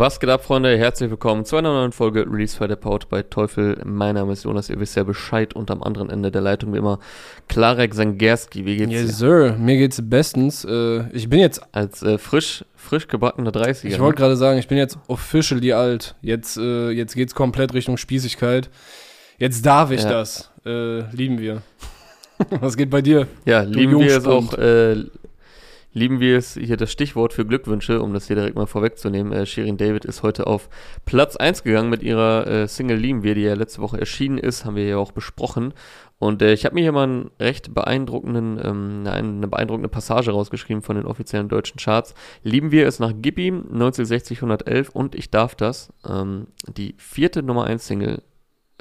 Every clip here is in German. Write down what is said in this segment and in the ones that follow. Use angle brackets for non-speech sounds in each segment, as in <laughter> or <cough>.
Was geht ab, Freunde? Herzlich willkommen zu einer neuen Folge Release Friday Powered bei Teufel. Mein Name ist Jonas, ihr wisst ja Bescheid und am anderen Ende der Leitung wie immer Klarek Sangerski. Wie geht's Yes, dir? Sir. Mir geht's bestens. Äh, ich bin jetzt, Als äh, frisch, frisch gebackener 30er. ich wollte gerade sagen, ich bin jetzt officially alt. Jetzt, äh, jetzt geht's komplett Richtung Spießigkeit. Jetzt darf ich Ja. das. Äh, lieben wir. <laughs> Was geht bei dir? Ja, lieben wir es auch, äh, lieben wir es, hier das Stichwort für Glückwünsche, um das hier direkt mal vorwegzunehmen. Äh, Shirin David ist heute auf Platz 1 gegangen mit ihrer äh, Single Lieben wir, die ja letzte Woche erschienen ist, haben wir ja auch besprochen. Und äh, ich habe mir hier mal einen recht beeindruckenden, ähm, eine, beeindruckende Passage rausgeschrieben von den offiziellen deutschen Charts. Lieben wir es nach Gibi 1960 111 und ich darf das, ähm, die vierte Nummer 1 Single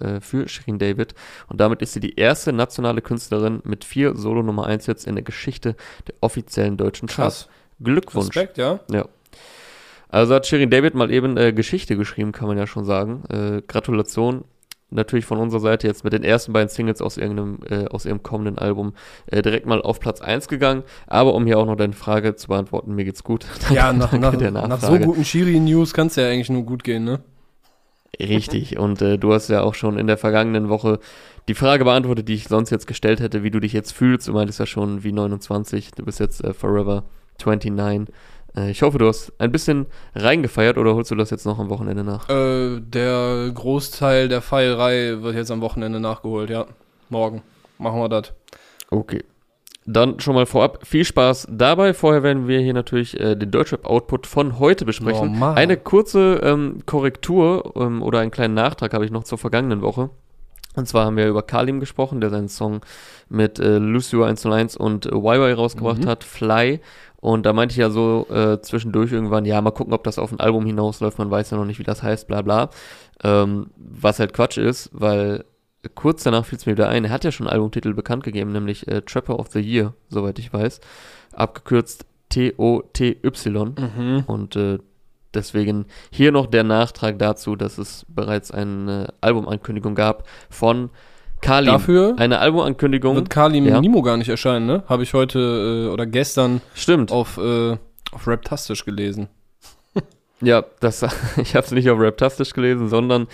äh, für Shirin David. Und damit ist sie die erste nationale Künstlerin mit vier Solo Nummer 1 Hits in der Geschichte der offiziellen deutschen Charts. Glückwunsch. Respekt, ja? Ja. Also hat Shirin David mal eben äh, Geschichte geschrieben, kann man ja schon sagen. Äh, Gratulation. Natürlich von unserer Seite jetzt mit den ersten beiden Singles aus irgendeinem, äh, aus ihrem kommenden Album äh, direkt mal auf Platz 1 gegangen. Aber um hier auch noch deine Frage zu beantworten, mir geht's gut. <laughs> Ja, nach, nach, nach so guten Shiri-News kann's ja eigentlich nur gut gehen, ne? Richtig. Und äh, du hast ja auch schon in der vergangenen Woche die Frage beantwortet, die ich sonst jetzt gestellt hätte, wie du dich jetzt fühlst. Du meintest ja schon wie 29. Du bist jetzt äh, Forever 29. Äh, ich hoffe, du hast ein bisschen reingefeiert oder holst du das jetzt noch am Wochenende nach? Äh, der Großteil der Feierei wird jetzt am Wochenende nachgeholt, ja. Morgen. Machen wir das. Okay. Dann schon mal vorab viel Spaß dabei. Vorher werden wir hier natürlich äh, den Deutschrap-Output von heute besprechen. Oh. Eine kurze ähm, Korrektur ähm, oder einen kleinen Nachtrag habe ich noch zur vergangenen Woche. Und zwar haben wir über Kalim gesprochen, der seinen Song mit äh, Lucio 101 und äh, YY rausgebracht Mhm. hat, Fly. Und da meinte ich ja so äh, zwischendurch irgendwann, ja, mal gucken, ob das auf ein Album hinausläuft. Man weiß ja noch nicht, wie das heißt, bla bla. Ähm, was halt Quatsch ist, weil kurz danach fiel es mir wieder ein, er hat ja schon einen Albumtitel bekannt gegeben, nämlich äh, Trapper of the Year, soweit ich weiß. Abgekürzt T-O-T-Y. Mhm. Und äh, deswegen hier noch der Nachtrag dazu, dass es bereits eine Albumankündigung gab von Kalim. Dafür Eine Albumankündigung. wird Kalim Ja. Nimo gar nicht erscheinen, ne? Habe ich heute äh, oder gestern Stimmt. auf, äh, auf Raptastisch gelesen. Ja, das, <laughs> ich habe es nicht auf Raptastisch gelesen, sondern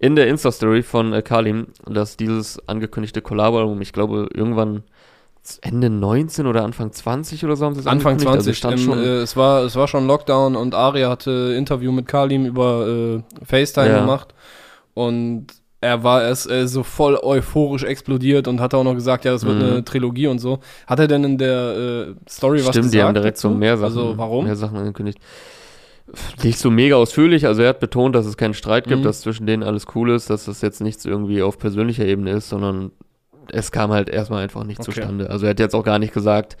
in der Insta-Story von äh, Kalim, dass dieses angekündigte Collabo-Album, ich glaube, irgendwann Ende 19 oder Anfang 20 oder so haben sie es Anfang angekündigt. 20. Also stand im, schon, äh, es, war, es war schon Lockdown und Aria hatte Interview mit Kalim über äh, FaceTime Ja. gemacht. Und er war erst äh, so voll euphorisch explodiert und hat auch noch gesagt, ja, das wird Mhm. eine Trilogie und so. Hat er denn in der äh, Story was Stimmt, gesagt? die haben direkt so dazu? mehr Sachen, Also warum? mehr Sachen angekündigt. Nicht so mega ausführlich, also er hat betont, dass es keinen Streit gibt, Mhm. dass zwischen denen alles cool ist, dass das jetzt nichts irgendwie auf persönlicher Ebene ist, sondern es kam halt erstmal einfach nicht Okay. zustande. Also er hat jetzt auch gar nicht gesagt,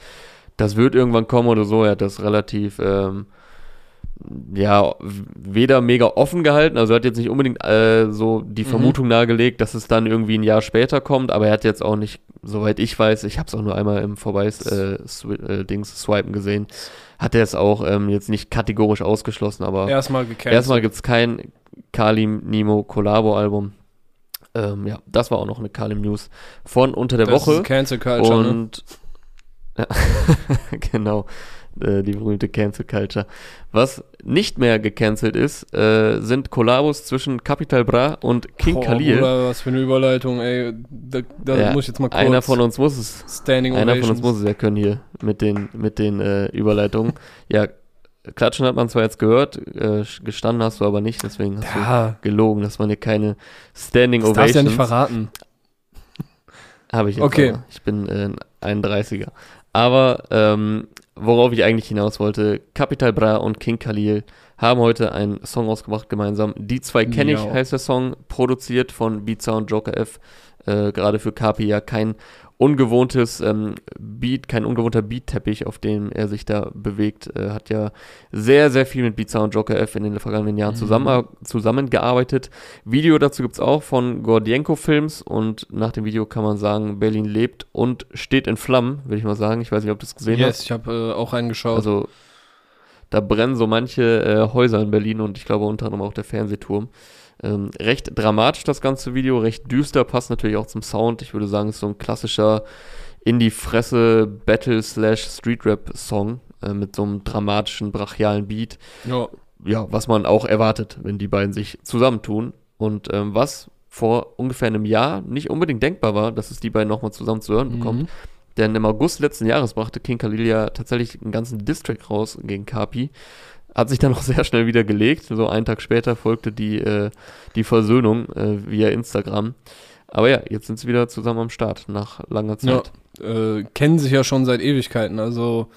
das wird irgendwann kommen oder so, er hat das relativ, ähm, ja, weder mega offen gehalten, also er hat jetzt nicht unbedingt äh, so die Mhm. Vermutung nahegelegt, dass es dann irgendwie ein Jahr später kommt, aber er hat jetzt auch nicht, soweit ich weiß, ich habe es auch nur einmal im Vorbeis äh, swi äh, Dings swipen gesehen, hat er es auch ähm, jetzt nicht kategorisch ausgeschlossen, aber Erstmal erstmal gibt's kein Kalim Nimo Collabo Album. Ähm, ja, das war auch noch eine Kalim News von unter der das Woche ist Cancel Culture, ne? und <laughs> ja, genau äh, die berühmte Cancel Culture. Was nicht mehr gecancelt ist, äh, sind Kollabos zwischen Capital Bra und King Boah, Khalil. Bruder, was für eine Überleitung, ey. Da, da Ja, muss ich jetzt mal kurz Einer von uns muss es Standing Einer von uns Ovations. muss es ja können hier mit den, mit den äh, Überleitungen. ja, Klatschen hat man zwar jetzt gehört, äh, gestanden hast du aber nicht, deswegen hast Ja, du gelogen, dass man hier keine Standing das darfst du ja Ovations nicht verraten. habe ich jetzt Okay. aber. Ich bin äh, ein 31er. Aber ähm, worauf ich eigentlich hinaus wollte, Capital Bra und King Khalil haben heute einen Song ausgebracht gemeinsam. Die zwei kenne ich, heißt der Song, produziert von Beat Sound Joker F. Äh, Gerade für Kapi ja kein ungewohntes ähm, Beat, kein ungewohnter Beat-Teppich, auf dem er sich da bewegt. Äh, hat ja sehr, sehr viel mit Beat Sound Joker F in den vergangenen Jahren Mhm. zusammen, zusammengearbeitet. Video dazu gibt's auch von Gordienko Films und nach dem Video kann man sagen, Berlin lebt und steht in Flammen, würde ich mal sagen. Ich weiß nicht, ob du es gesehen Yes, hast. ich habe äh, auch reingeschaut. Also da brennen so manche äh, Häuser in Berlin und ich glaube unter anderem auch der Fernsehturm. Ähm, recht dramatisch das ganze Video, recht düster, passt natürlich auch zum Sound. Ich würde sagen, es ist so ein klassischer in die Fresse Battle slash Street Rap Song äh, mit so einem dramatischen, brachialen Beat. ja. ja, was man auch erwartet, wenn die beiden sich zusammentun. Und ähm, was vor ungefähr einem Jahr nicht unbedingt denkbar war, dass es die beiden nochmal zusammen zu hören bekommt. Denn im August letzten Jahres brachte King Khalil ja tatsächlich einen ganzen Distrack raus gegen Kapi. Hat sich dann <laughs> auch sehr schnell wieder gelegt. So einen Tag später folgte die, äh, die Versöhnung äh, via Instagram. Aber ja, jetzt sind sie wieder zusammen am Start nach langer Zeit. Ja, äh, kennen sich ja schon seit Ewigkeiten. Also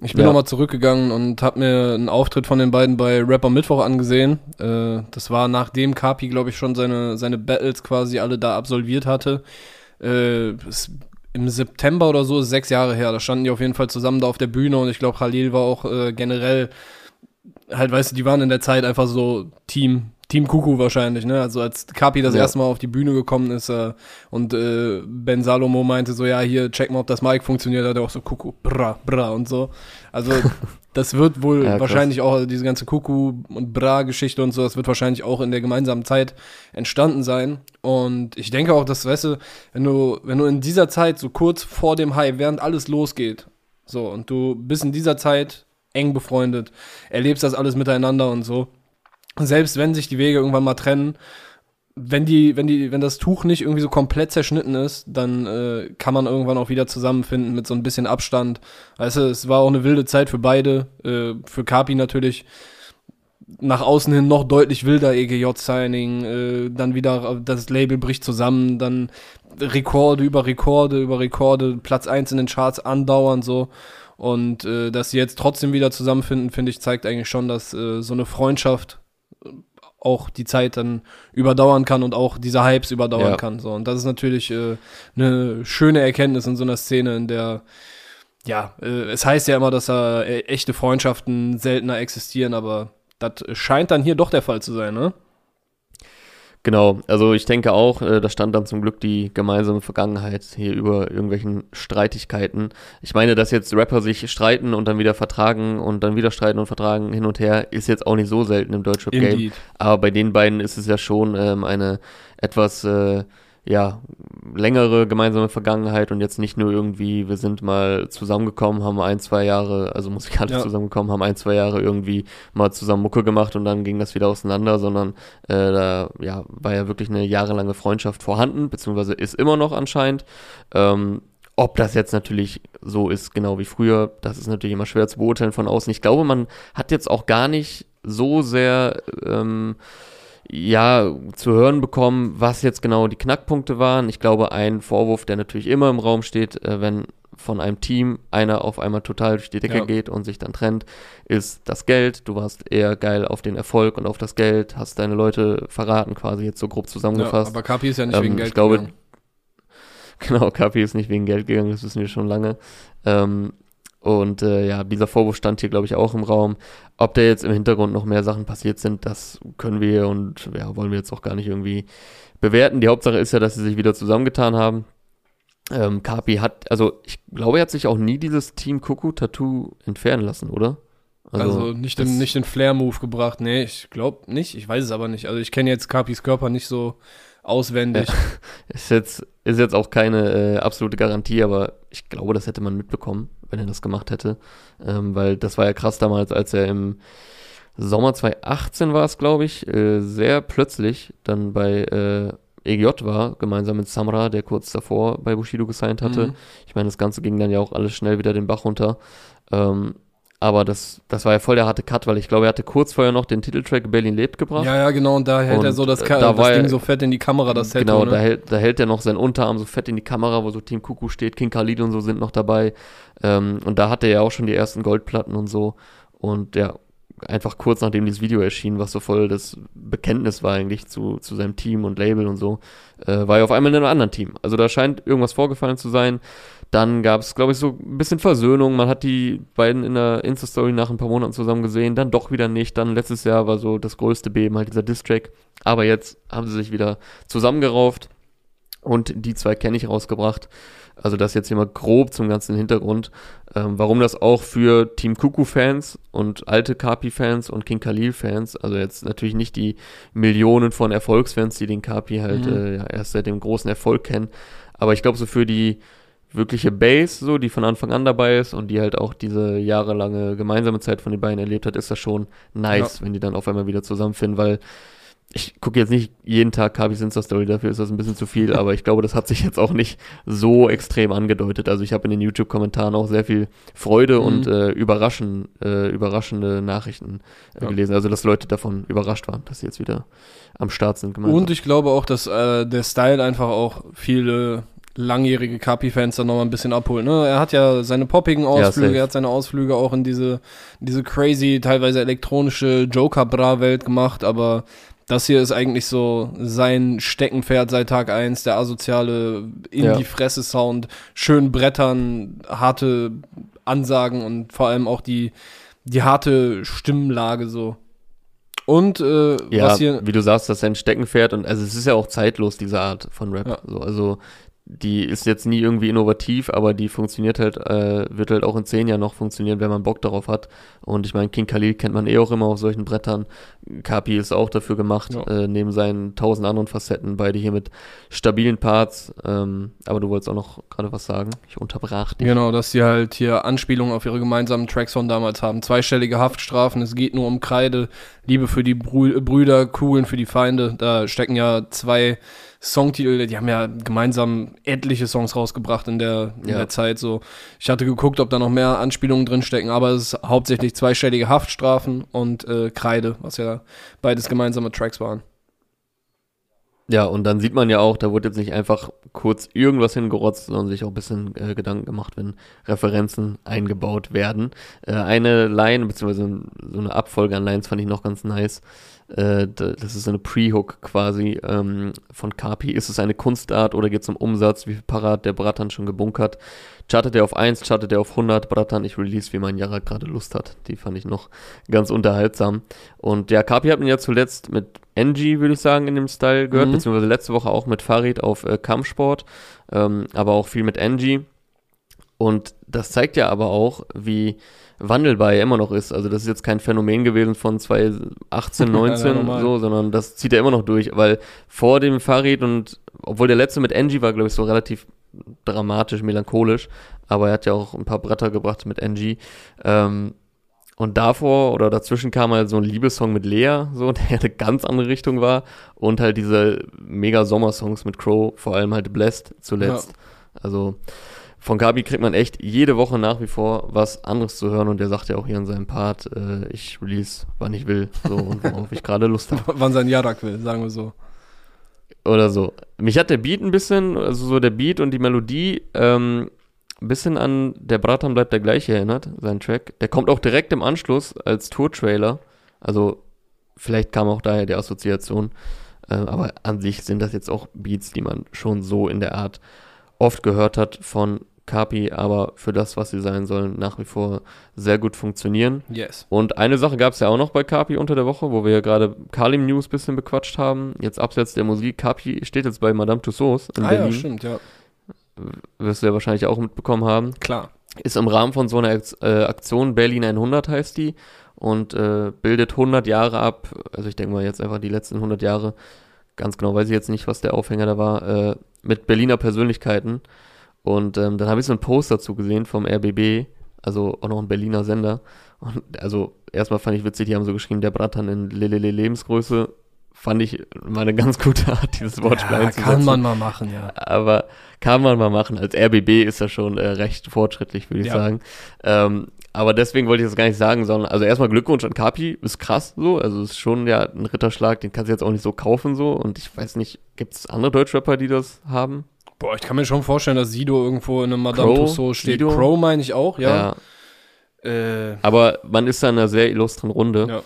ich bin Ja. nochmal zurückgegangen und habe mir einen Auftritt von den beiden bei Rapper Mittwoch angesehen. Äh, das war nachdem Kapi, glaube ich, schon seine, seine Battles quasi alle da absolviert hatte. Äh, es, Im September oder so, sechs Jahre her, da standen die auf jeden Fall zusammen da auf der Bühne und ich glaube, Khalil war auch äh, generell, halt, weißt du, die waren in der Zeit einfach so Team, Team Kuku wahrscheinlich, ne? Also als Kapi das Ja. erste Mal auf die Bühne gekommen ist äh, und äh, Ben Salomo meinte so, ja, hier, check mal, ob das Mic funktioniert, hat er auch so Kuku, bra, bra und so. Also das wird wohl <laughs> Ja, wahrscheinlich auch, diese ganze Kuku und Bra-Geschichte und so, das wird wahrscheinlich auch in der gemeinsamen Zeit entstanden sein. Und ich denke auch, dass, weißt du, wenn du, wenn du in dieser Zeit, so kurz vor dem High, während alles losgeht, so, und du bist in dieser Zeit eng befreundet, erlebst das alles miteinander und so, selbst wenn sich die Wege irgendwann mal trennen, wenn die, wenn die, wenn das Tuch nicht irgendwie so komplett zerschnitten ist, dann äh, kann man irgendwann auch wieder zusammenfinden mit so ein bisschen Abstand. Weißt du, es war auch eine wilde Zeit für beide, äh, für Kapi natürlich nach außen hin noch deutlich wilder EGJ-Signing, äh, dann wieder das Label bricht zusammen, dann Rekorde über Rekorde über Rekorde, Platz 1 in den Charts andauern so. Und äh, dass sie jetzt trotzdem wieder zusammenfinden, finde ich, zeigt eigentlich schon, dass äh, so eine Freundschaft auch die Zeit dann überdauern kann und auch diese Hypes überdauern Ja. kann. So. Und das ist natürlich äh, eine schöne Erkenntnis in so einer Szene, in der ja, äh, es heißt ja immer, dass da äh, echte Freundschaften seltener existieren, aber das scheint dann hier doch der Fall zu sein, ne? Genau, also ich denke auch, äh, da stand dann zum Glück die gemeinsame Vergangenheit hier über irgendwelchen Streitigkeiten. Ich meine, dass jetzt Rapper sich streiten und dann wieder vertragen und dann wieder streiten und vertragen hin und her, ist jetzt auch nicht so selten im Deutschrap-Game. Aber bei den beiden ist es ja schon ähm, eine etwas, äh, ja, längere gemeinsame Vergangenheit und jetzt nicht nur irgendwie, wir sind mal zusammengekommen, haben ein, zwei Jahre, also musikalisch Ja. zusammengekommen, haben ein, zwei Jahre irgendwie mal zusammen Mucke gemacht und dann ging das wieder auseinander, sondern äh, da ja, war ja wirklich eine jahrelange Freundschaft vorhanden, beziehungsweise ist immer noch anscheinend. Ähm, ob das jetzt natürlich so ist, genau wie früher, das ist natürlich immer schwer zu beurteilen von außen. Ich glaube, man hat jetzt auch gar nicht so sehr ähm, ja, zu hören bekommen, was jetzt genau die Knackpunkte waren. Ich glaube, ein Vorwurf, der natürlich immer im Raum steht, äh, wenn von einem Team einer auf einmal total durch die Decke Ja. geht und sich dann trennt, ist das Geld. Du warst eher geil auf den Erfolg und auf das Geld, hast deine Leute verraten, quasi jetzt so grob Ja, zusammengefasst. aber Kapi ist ja nicht Ähm, wegen ich Geld glaube, gegangen. <laughs> Genau, Kapi ist nicht wegen Geld gegangen, das wissen wir schon lange. Ähm, und äh, ja, dieser Vorwurf stand hier, glaube ich, auch im Raum. Ob da jetzt im Hintergrund noch mehr Sachen passiert sind, das können wir und ja, wollen wir jetzt auch gar nicht irgendwie bewerten. Die Hauptsache ist ja, dass sie sich wieder zusammengetan haben. Ähm, Kapi hat, also ich glaube, er hat sich auch nie dieses Team Kuku Tattoo entfernen lassen, oder? Also, nicht, den, nicht den Flair-Move gebracht. Nee, ich glaube nicht. Ich weiß es aber nicht. Also ich kenne jetzt Kapis Körper nicht so auswendig. <laughs> Ist jetzt, ist jetzt auch keine äh, absolute Garantie, aber ich glaube, das hätte man mitbekommen, wenn er das gemacht hätte. Ähm, weil das war ja krass damals, als er im Sommer 2018 war es, glaube ich, äh, sehr plötzlich dann bei äh, EGJ war, gemeinsam mit Samra, der kurz davor bei Bushido gesigned hatte. Mhm. Ich meine, das Ganze ging dann ja auch alles schnell wieder den Bach runter. Ähm, aber das, das war ja voll der harte Cut, weil ich glaube, er hatte kurz vorher noch den Titeltrack Berlin lebt gebracht. Ja, ja, genau. Und da hält er Und, so das, äh, Ka da das Ding er- so fett in die Kamera, das Tattoo, genau, ne? da, hält, da hält er noch seinen Unterarm so fett in die Kamera, wo so Team Kuku steht, King Khalid und so sind noch dabei. Ähm, und da hatte er ja auch schon die ersten Goldplatten und so. Und ja, einfach kurz nachdem dieses Video erschien, was so voll das Bekenntnis war eigentlich zu, zu seinem Team und Label und so, äh, war er auf einmal in einem anderen Team. Also da scheint irgendwas vorgefallen zu sein. Dann gab es, glaube ich, so ein bisschen Versöhnung. Man hat die beiden in der Insta-Story nach ein paar Monaten zusammen gesehen, dann doch wieder nicht. Dann letztes Jahr war so das größte Beben, halt dieser Diss-Track. Aber jetzt haben sie sich wieder zusammengerauft und die zwei kenne ich rausgebracht. Also das jetzt hier mal grob zum ganzen Hintergrund. Ähm, warum das auch für Team Kuku-Fans und alte Kapi-Fans und King Khalil-Fans, also jetzt natürlich nicht die Millionen von Erfolgsfans, die den Kapi halt Mhm. äh, ja, erst seit dem großen Erfolg kennen, aber ich glaube so für die wirkliche Base, so, die von Anfang an dabei ist und die halt auch diese jahrelange gemeinsame Zeit von den beiden erlebt hat, ist das schon nice, wenn die dann auf einmal wieder zusammenfinden, weil ich gucke jetzt nicht jeden Tag Kabis Insta-Story, dafür ist das ein bisschen zu viel, <laughs> aber ich glaube, das hat sich jetzt auch nicht so extrem angedeutet. Also ich habe in den YouTube-Kommentaren auch sehr viel Freude Mhm. und äh, überraschen, äh, überraschende Nachrichten äh, Ja. gelesen. Also dass Leute davon überrascht waren, dass sie jetzt wieder am Start sind. gemeinsam. Und ich glaube auch, dass äh, der Style einfach auch viele langjährige Kapi-Fans dann nochmal ein bisschen abholt. Ne? Er hat ja seine poppigen Ausflüge, safe. er hat seine Ausflüge auch in diese, diese crazy, teilweise elektronische Joker-Bra-Welt gemacht, aber das hier ist eigentlich so sein Steckenpferd seit Tag eins, der asoziale in Ja. die Fresse-Sound, schön Brettern, harte Ansagen und vor allem auch die, die harte Stimmlage so. Und äh, Ja, was hier wie du sagst, das ist ein Steckenpferd und also es ist ja auch zeitlos, diese Art von Rap. Ja. So, also die ist jetzt nie irgendwie innovativ, aber die funktioniert halt, äh, wird halt auch in zehn Jahren noch funktionieren, wenn man Bock darauf hat. Und ich meine, King Khalil kennt man eh auch immer auf solchen Brettern. Kapi ist auch dafür gemacht, Ja. äh, neben seinen tausend anderen Facetten, beide hier mit stabilen Parts. Ähm, aber du wolltest auch noch gerade was sagen. Ich unterbrach dich. Genau, dass sie halt hier Anspielungen auf ihre gemeinsamen Tracks von damals haben. Zweistellige Haftstrafen, es geht nur um Kreide, Liebe für die Brü Brüder, Kugeln für die Feinde. Da stecken ja zwei Songtitel, die haben ja gemeinsam etliche Songs rausgebracht in der, in Ja. der Zeit. So, ich hatte geguckt, ob da noch mehr Anspielungen drin stecken, aber es ist hauptsächlich zweistellige Haftstrafen und äh, Kreide, was ja beides gemeinsame Tracks waren. Ja, und dann sieht man ja auch, da wurde jetzt nicht einfach kurz irgendwas hingerotzt, sondern sich auch ein bisschen äh, Gedanken gemacht, wenn Referenzen eingebaut werden. Äh, eine Line, beziehungsweise so eine Abfolge an Lines fand ich noch ganz nice. Äh, da- das ist eine Pre-Hook quasi ähm, von Kapi. Ist es eine Kunstart oder geht es um Umsatz? Wie viel Parat der Bratan schon gebunkert? Chartet er auf 1, chartet er auf 100? Bratan, ich release, wie mein Jara gerade Lust hat. Die fand ich noch ganz unterhaltsam. Und ja, Kapi hat man ja zuletzt mit Angie, würde ich sagen, in dem Style gehört, Mhm. beziehungsweise letzte Woche auch mit Farid auf äh, Kampfsport, ähm, aber auch viel mit Angie. Und das zeigt ja aber auch, wie wandelbar er immer noch ist. Also das ist jetzt kein Phänomen gewesen von <laughs> 2018, Ja, 19 normal. so, sondern das zieht er immer noch durch, weil vor dem Farid und obwohl der letzte mit Angie war, glaube ich, so relativ dramatisch, melancholisch, aber er hat ja auch ein paar Bretter gebracht mit Angie. Ähm, und davor oder dazwischen kam halt so ein Liebessong mit Lea, so, <laughs> der eine ganz andere Richtung war. Und halt diese mega Sommersongs mit Crow, vor allem halt Blessed zuletzt. Also von Gabi kriegt man echt jede Woche nach wie vor was anderes zu hören und der sagt ja auch hier in seinem Part, äh, ich release, wann ich will, so und worauf ich gerade Lust habe. <laughs> Wann sein Jarak will, sagen wir so. Oder so. Mich hat der Beat ein bisschen, also so der Beat und die Melodie, ähm, ein bisschen an Der Bratan bleibt der gleiche erinnert, sein Track. Der kommt auch direkt im Anschluss als Tour-Trailer. Also, vielleicht kam auch daher die Assoziation. Äh, aber an sich sind das jetzt auch Beats, die man schon so in der Art oft gehört hat von Kapi, aber für das, was sie sein sollen, nach wie vor sehr gut funktionieren. Yes. Und eine Sache gab es ja auch noch bei Kapi unter der Woche, wo wir ja gerade Kalim News ein bisschen bequatscht haben. Jetzt abseits der Musik, Kapi steht jetzt bei Madame Tussauds in Ah ja, Berlin. stimmt, ja. Wirst du ja wahrscheinlich auch mitbekommen haben. Klar. Ist im Rahmen von so einer äh, Aktion Berlin 100 heißt die und äh, bildet 100 Jahre ab. Also ich denke mal jetzt einfach die letzten 100 Jahre. Ganz genau weiß ich jetzt nicht, was der Aufhänger da war. Äh, mit Berliner Persönlichkeiten. Und ähm, dann habe ich so einen Post dazu gesehen vom RBB, also auch noch ein Berliner Sender. Und also erstmal fand ich witzig, die haben so geschrieben, der Bratan in Lelele Lebensgröße. Fand ich mal eine ganz gute Art, dieses Wortspiel Ja, einzusetzen. kann man mal machen, ja. Aber kann man mal machen. Als RBB ist das schon äh, recht fortschrittlich, würde ich Ja. sagen. Ähm, aber deswegen wollte ich das gar nicht sagen, sondern also erstmal Glückwunsch an Kapi, ist krass so. Also ist schon ja ein Ritterschlag, den kannst du jetzt auch nicht so kaufen so. Und ich weiß nicht, gibt es andere Deutschrapper, die das haben? Boah, ich kann mir schon vorstellen, dass Sido irgendwo in einem Madame Crow, Tussauds steht. Sido? Crow meine ich auch, ja. Äh, Aber man ist da in einer sehr illustren Runde. ja.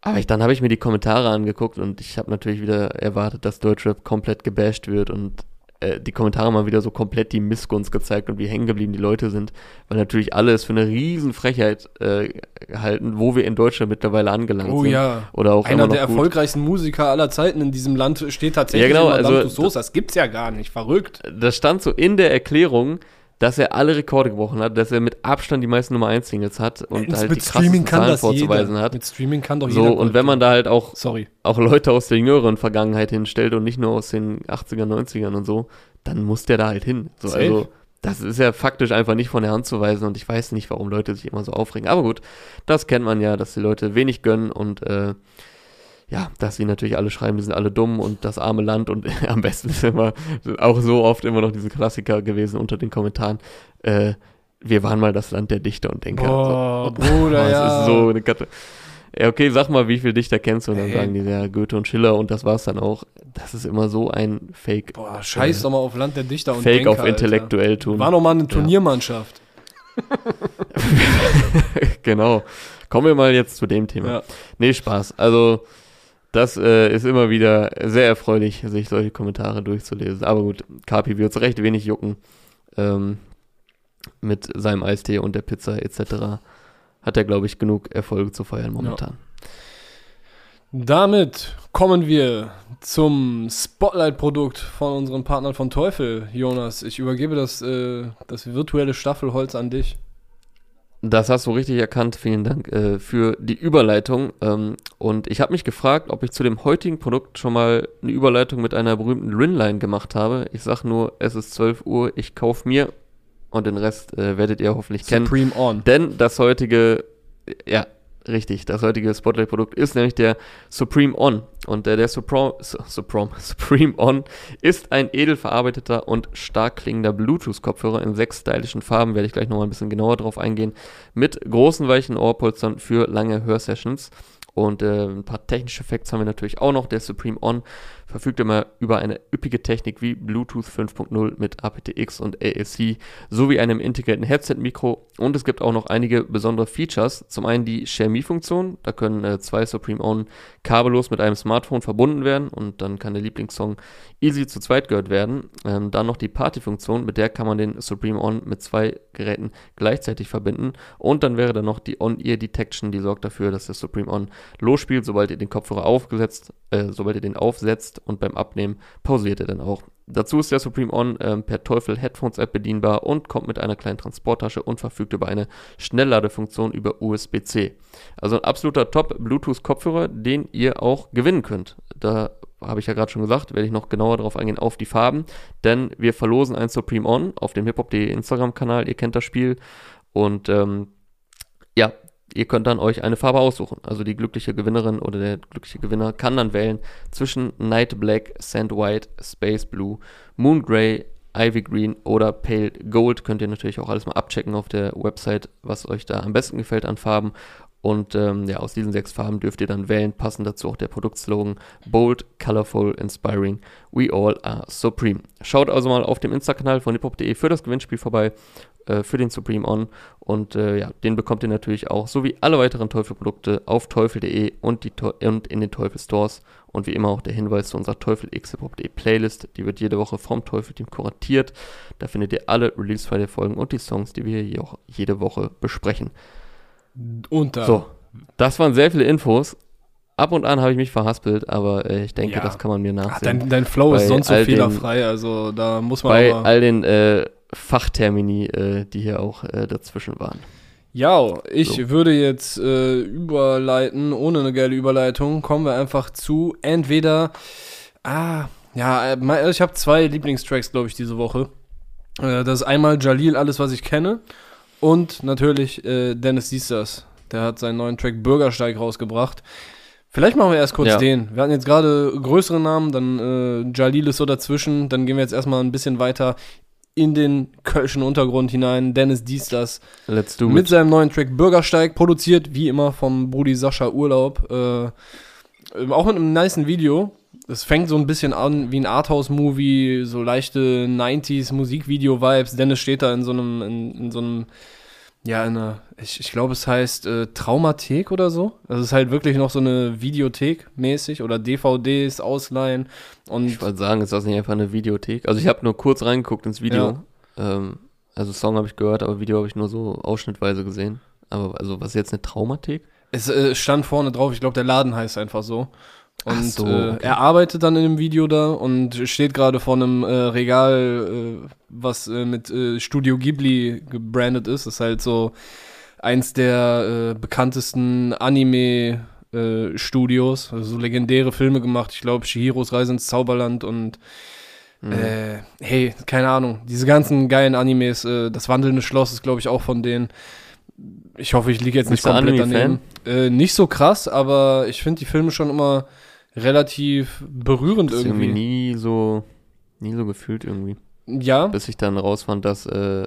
Aber ich, dann habe ich mir die Kommentare angeguckt und ich habe natürlich wieder erwartet, dass Deutschrap komplett gebasht wird und äh, die Kommentare mal wieder so komplett die Missgunst gezeigt und wie hängen geblieben die Leute sind, weil natürlich alle es für eine riesen Frechheit äh, halten, wo wir in Deutschland mittlerweile angelangt Oh sind. ja. Oder auch Einer der gut. erfolgreichsten Musiker aller Zeiten in diesem Land steht tatsächlich Ja, genau, in Madame also- Tussauds. Das gibt's ja gar nicht. Verrückt. Das stand so in der Erklärung, dass er alle Rekorde gebrochen hat, dass er mit Abstand die meisten Nummer 1 Singles hat und halt die krassesten Zahlen vorzuweisen hat. Mit Streaming kann doch So, jeder. und wenn man da halt auch Sorry. auch Leute aus der jüngeren Vergangenheit hinstellt und nicht nur aus den 80er, 90ern und so, dann muss der da halt hin. So, Safe. also, das ist ja faktisch einfach nicht von der Hand zu weisen und ich weiß nicht, warum Leute sich immer so aufregen. Aber gut, das kennt man ja, dass die Leute wenig gönnen und äh, ja, dass sie natürlich alle schreiben, die sind alle dumm und das arme Land und <laughs> am besten ist immer auch so oft immer noch diese Klassiker gewesen unter den Kommentaren. Äh, wir waren mal das Land der Dichter und Denker. Boah, so. Bruder, <laughs> das ja. ist so eine Karte. Ja, okay, sag mal, wie viele Dichter kennst du? Und dann Hey. sagen die, ja, Goethe und Schiller und das war's dann auch. Das ist immer so ein Fake. Boah, scheiß äh, doch mal auf Land der Dichter und Fake Denker, auf Alter. intellektuell tun. War noch mal eine Turniermannschaft. <laughs> genau. Kommen wir mal jetzt zu dem Thema. Ja. Nee, Spaß. Also, das äh, ist immer wieder sehr erfreulich, sich solche Kommentare durchzulesen. Aber gut, Kapi wird es recht wenig jucken. Ähm, mit seinem Eistee und der Pizza etc. hat er, glaube ich, genug Erfolge zu feiern momentan. Damit kommen wir zum Spotlight-Produkt von unseren Partnern von Teufel. Jonas, ich übergebe das, äh, das virtuelle Staffelholz an dich. Das hast du richtig erkannt. Vielen Dank äh, für die Überleitung. Ähm, und ich habe mich gefragt, ob ich zu dem heutigen Produkt schon mal eine Überleitung mit einer berühmten Rinline gemacht habe. Ich sag nur, es ist 12 Uhr, ich kauf mir und den Rest äh, werdet ihr hoffentlich kennen. Supreme On. Denn das heutige, ja, richtig, das heutige Spotlight-Produkt ist nämlich der Supreme On. Und äh, der Supro Su- Suprom <laughs> Supreme On ist ein edel verarbeiteter und stark klingender Bluetooth-Kopfhörer in sechs stylischen Farben, werde ich gleich nochmal ein bisschen genauer drauf eingehen, mit großen weichen Ohrpolstern für lange Hörsessions. Und äh, ein paar technische Facts haben wir natürlich auch noch. Der Supreme On verfügt immer über eine üppige Technik wie Bluetooth 5.0 mit aptX und AAC sowie einem integrierten Headset-Mikro. Und es gibt auch noch einige besondere Features. Zum einen die Share-Me-Funktion. Da können äh, zwei Supreme On kabellos mit einem Smartphone verbunden werden und dann kann der Lieblingssong easy zu zweit gehört werden. Ähm, dann noch die Party-Funktion, mit der kann man den Supreme On mit zwei Geräten gleichzeitig verbinden. Und dann wäre da noch die On-Ear-Detection, die sorgt dafür, dass der Supreme On losspielt, sobald ihr den Kopfhörer aufgesetzt, äh, sobald ihr den aufsetzt und beim Abnehmen pausiert er dann auch. Dazu ist der Supreme On ähm, per Teufel Headphones App bedienbar und kommt mit einer kleinen Transporttasche und verfügt über eine Schnellladefunktion über USB-C. Also ein absoluter Top-Bluetooth-Kopfhörer, den ihr auch gewinnen könnt. Da habe ich ja gerade schon gesagt, werde ich noch genauer darauf eingehen, auf die Farben, denn wir verlosen ein Supreme On auf dem hiphop.de Instagram-Kanal, ihr kennt das Spiel und ähm, ja, ihr könnt dann euch eine Farbe aussuchen. Also die glückliche Gewinnerin oder der glückliche Gewinner kann dann wählen zwischen Night Black, Sand White, Space Blue, Moon Grey, Ivy Green oder Pale Gold. Könnt ihr natürlich auch alles mal abchecken auf der Website, was euch da am besten gefällt an Farben. Und ähm, ja, aus diesen sechs Farben dürft ihr dann wählen. Passend dazu auch der Produktslogan Bold, Colorful, Inspiring, We All Are Supreme. Schaut also mal auf dem Insta-Kanal von hiphop.de für das Gewinnspiel vorbei, äh, für den Supreme On. Und äh, ja, den bekommt ihr natürlich auch, sowie alle weiteren Teufel-Produkte auf teufel.de und, die und in den Teufel-Stores. Und wie immer auch der Hinweis zu unserer Teufel x hiphop.de Playlist. Die wird jede Woche vom Teufel-Team kuratiert. Da findet ihr alle Release-Friday-Folgen und die Songs, die wir hier auch jede Woche besprechen. Und da. So, das waren sehr viele Infos. Ab und an habe ich mich verhaspelt, aber äh, ich denke, Ja. das kann man mir Ach, nachsehen. dein, dein Flow Bei ist sonst so all den- fehlerfrei, also da muss man Bei all den äh, Fachtermini, äh, die hier auch äh, dazwischen waren. Ja, ich So. würde jetzt äh, überleiten, ohne eine geile Überleitung, kommen wir einfach zu entweder, ah, ja, äh, ich habe zwei Lieblingstracks, glaube ich, diese Woche. Äh, das ist einmal Jalil, alles, was ich kenne, und natürlich äh, Dennis Sisters. Der hat seinen neuen Track Bürgersteig rausgebracht. Vielleicht machen wir erst kurz Ja. den. Wir hatten jetzt gerade größere Namen, dann äh, Jalil ist so dazwischen, dann gehen wir jetzt erstmal ein bisschen weiter in den kölschen Untergrund hinein. Dennis Diestas Let's do mit it. seinem neuen Track Bürgersteig, produziert wie immer vom Brudi Sascha Urlaub. Äh, ähm, auch mit einem nicen Video. Es fängt so ein bisschen an wie ein Arthouse-Movie, so leichte 90s Musikvideo-Vibes. Dennis steht da in so einem, in, in so einem, ja, in einer, ich, ich glaube, es heißt äh, Traumathek oder so. Also es ist halt wirklich noch so eine Videothek mäßig oder DVDs ausleihen. Und Ich wollte sagen, ist das nicht einfach eine Videothek? Also ich habe nur kurz reingeguckt ins Video. Ähm, also Song habe ich gehört, aber Video habe ich nur so ausschnittweise gesehen. Aber also was ist jetzt eine Traumathek? Es äh, stand vorne drauf, ich glaube, der Laden heißt einfach so. Und so, äh, okay. er arbeitet dann in dem Video da und steht gerade vor einem äh, Regal, äh, was äh, mit äh, Studio Ghibli gebrandet ist. Das ist halt so eins der äh, bekanntesten Anime äh, Studios, also so legendäre Filme gemacht. Ich glaube, Shihiros Reise ins Zauberland und Mhm. Äh, hey, keine Ahnung. Diese ganzen geilen Animes, äh, das wandelnde Schloss ist, glaube ich, auch von denen. Ich hoffe, ich liege jetzt nicht Bist du komplett daneben. Äh, nicht so krass, aber ich finde die Filme schon immer relativ berührend Das ist irgendwie. irgendwie nie so, nie so gefühlt irgendwie. Ja, Bis ich dann rausfand, dass äh,